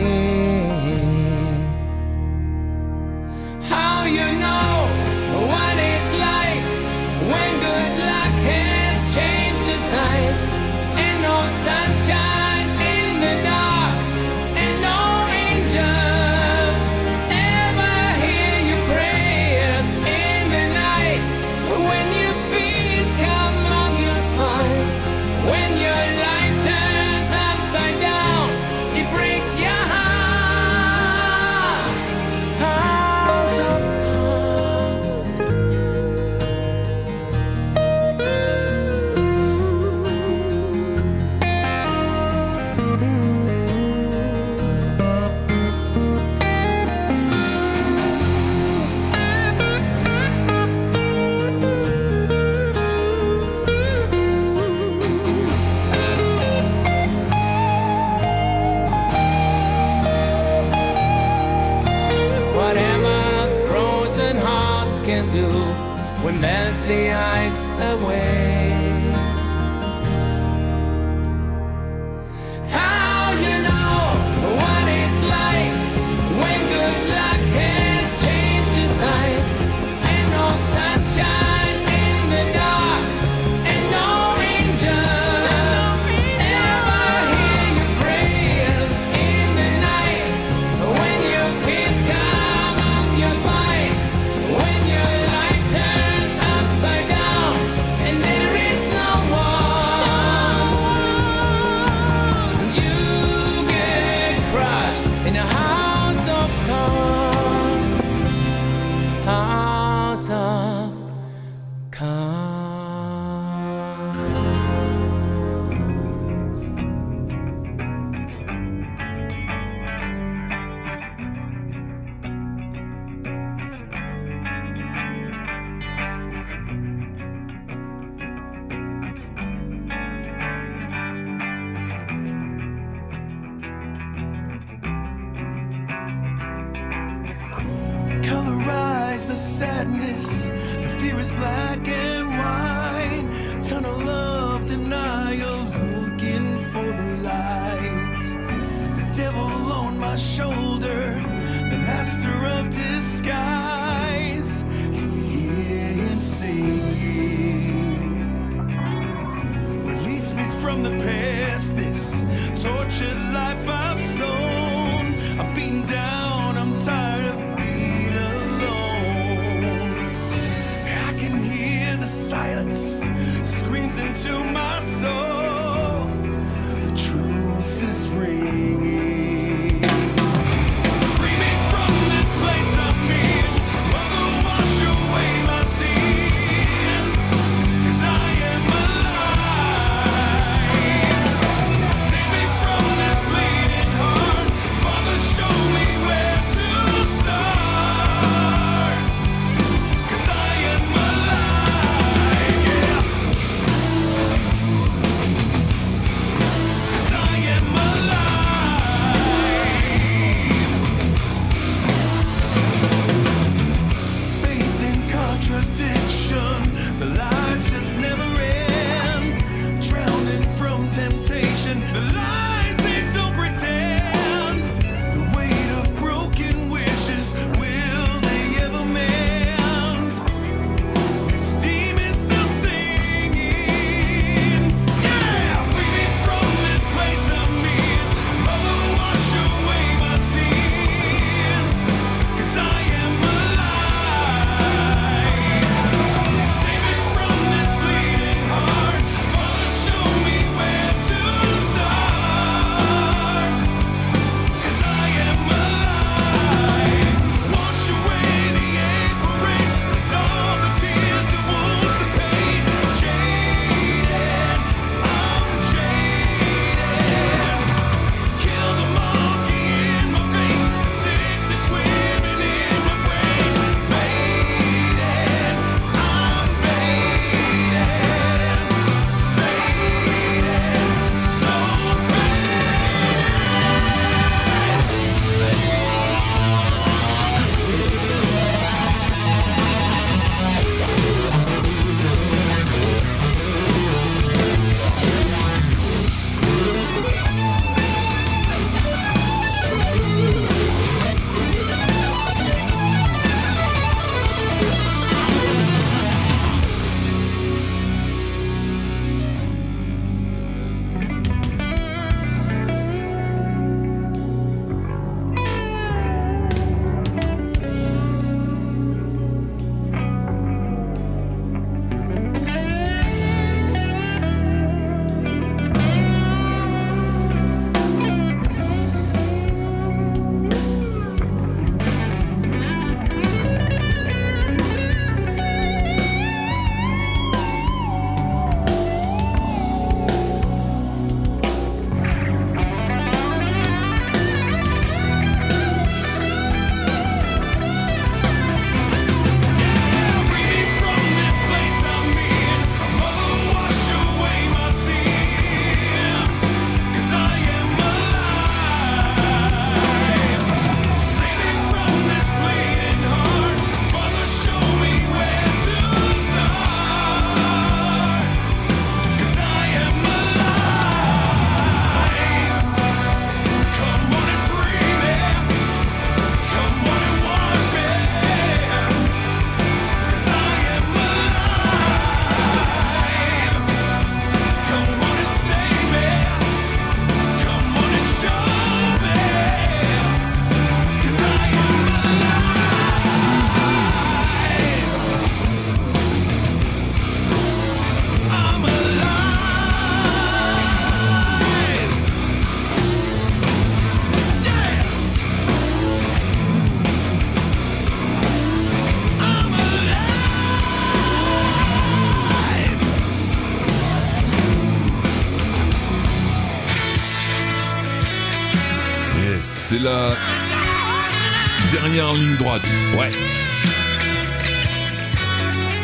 dernière ligne droite. Ouais.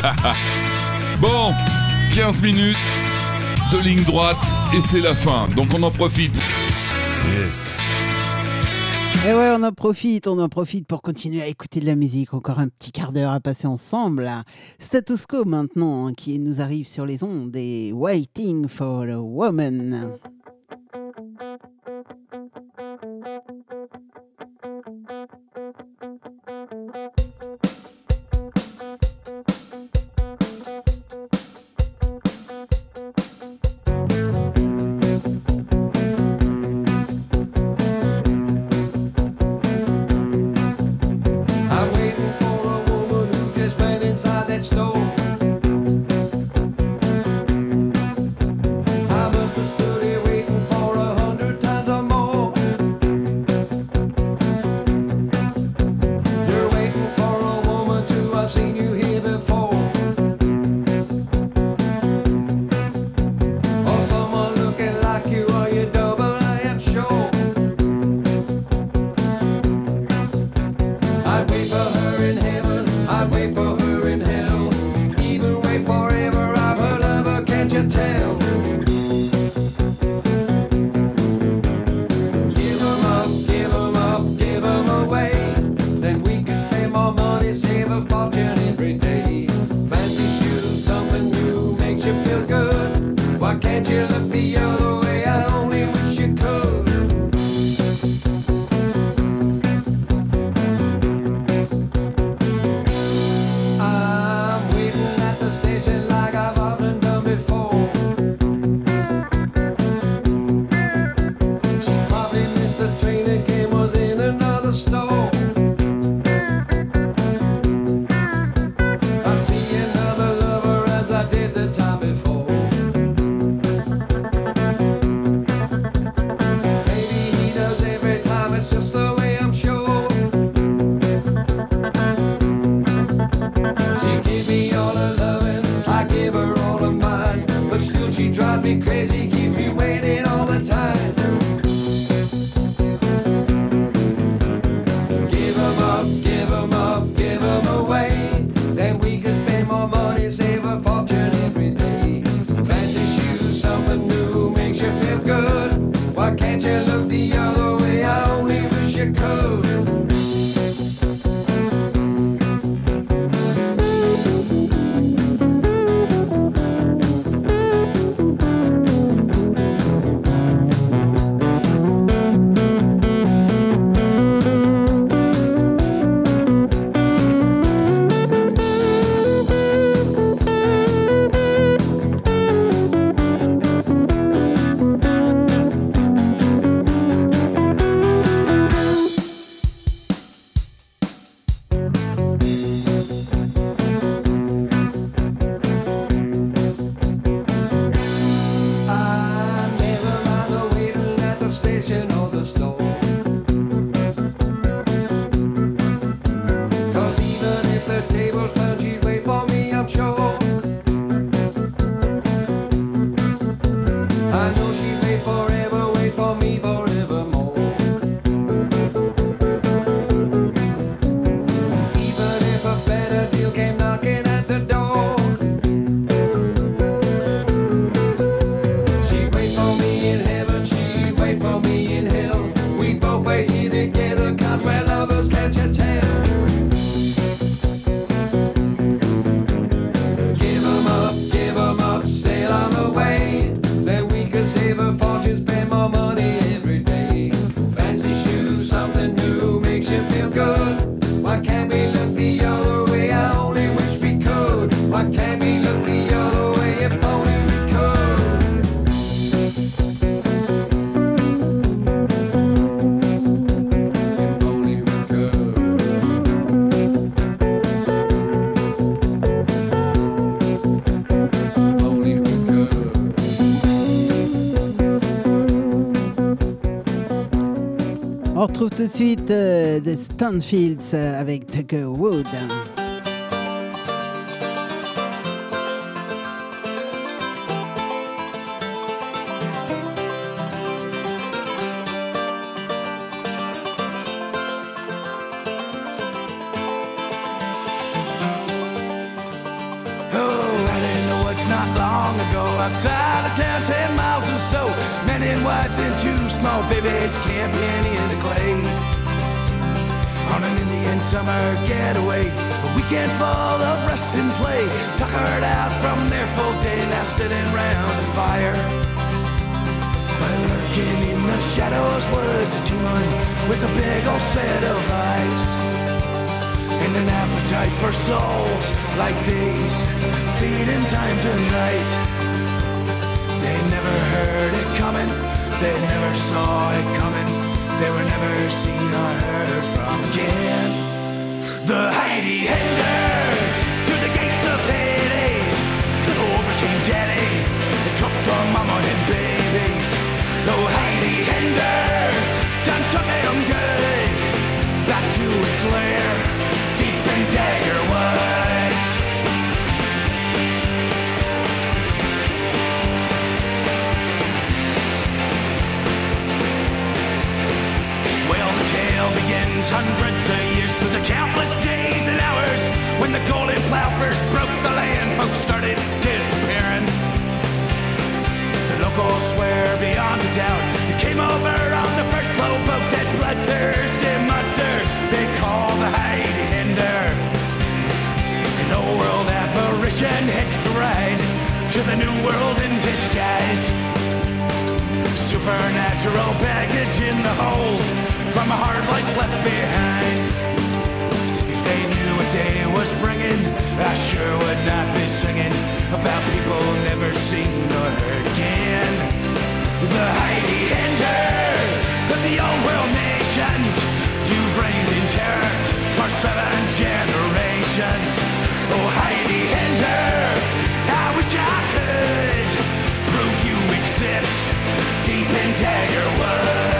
[laughs] bon, 15 minutes de ligne droite et c'est la fin. Donc on en profite. Yes.
Et ouais, on en profite, on en profite pour continuer à écouter de la musique. Encore un petit quart d'heure à passer ensemble. Status quo maintenant, hein, qui nous arrive sur les ondes et Waiting for a Woman. retrouve tout de suite euh, The Stanfields euh, avec Tucker Wood.
Summer getaway. A weekend full of rest and play. Tuckered out from their full day, now sitting round the fire. But lurking in the shadows was a two-man with a big old set of eyes. And an appetite for souls like these, feeding time tonight. They never heard it coming, they never saw it coming. They were never seen or heard from again. The Heidi Hender through the gates of Hades the overcame Daddy and took the mama and babies. The Heidi Hender done took him good back to its lair deep in Dagger Woods. Well, the tale begins hundreds of years through the countless days and hours when the golden plow first broke the land. Folks started disappearing. The locals swear beyond a doubt it came over on the first slow boat that bloodthirsty monster they call the Heidi Hinder. An old world apparition hitched a ride to the new world in disguise. Supernatural baggage in the hold from a hard life left behind. They knew what day was bringing, I sure would not be singing about people never seen or heard again. The Heidi Hinder of the old world nations, you've reigned in terror for seven generations. Oh, Heidi Hinder, I wish I could prove you exist deep in Dagger Woods.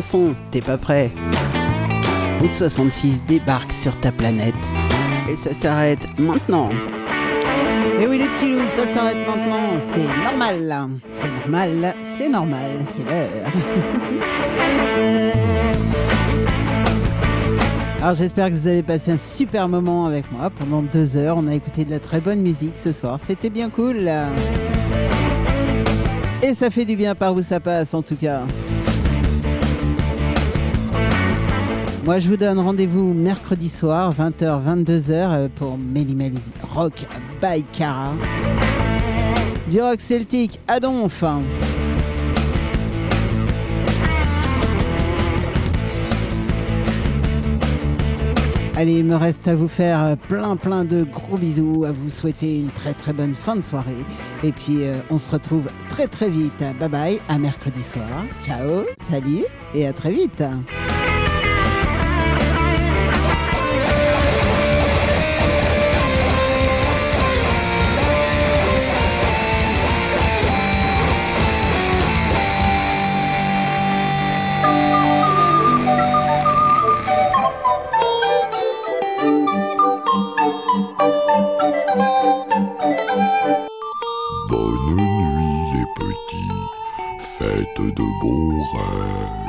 Son, t'es pas prêt Route 66 débarque sur ta planète. Et ça s'arrête maintenant. Et oui les petits loups, ça s'arrête maintenant. C'est normal. C'est normal, c'est normal, c'est l'heure. [laughs] Alors j'espère que vous avez passé un super moment avec moi pendant deux heures. On a écouté de la très bonne musique ce soir. C'était bien cool. Et ça fait du bien par où ça passe en tout cas. Moi, je vous donne rendez-vous mercredi soir, 20h, 22h, pour Melly Rock by Cara. Du rock celtique à Donf. Allez, il me reste à vous faire plein plein de gros bisous, à vous souhaiter une très très bonne fin de soirée. Et puis euh, on se retrouve très très vite. Bye bye, à mercredi soir. Ciao, salut et à très vite.
Bonne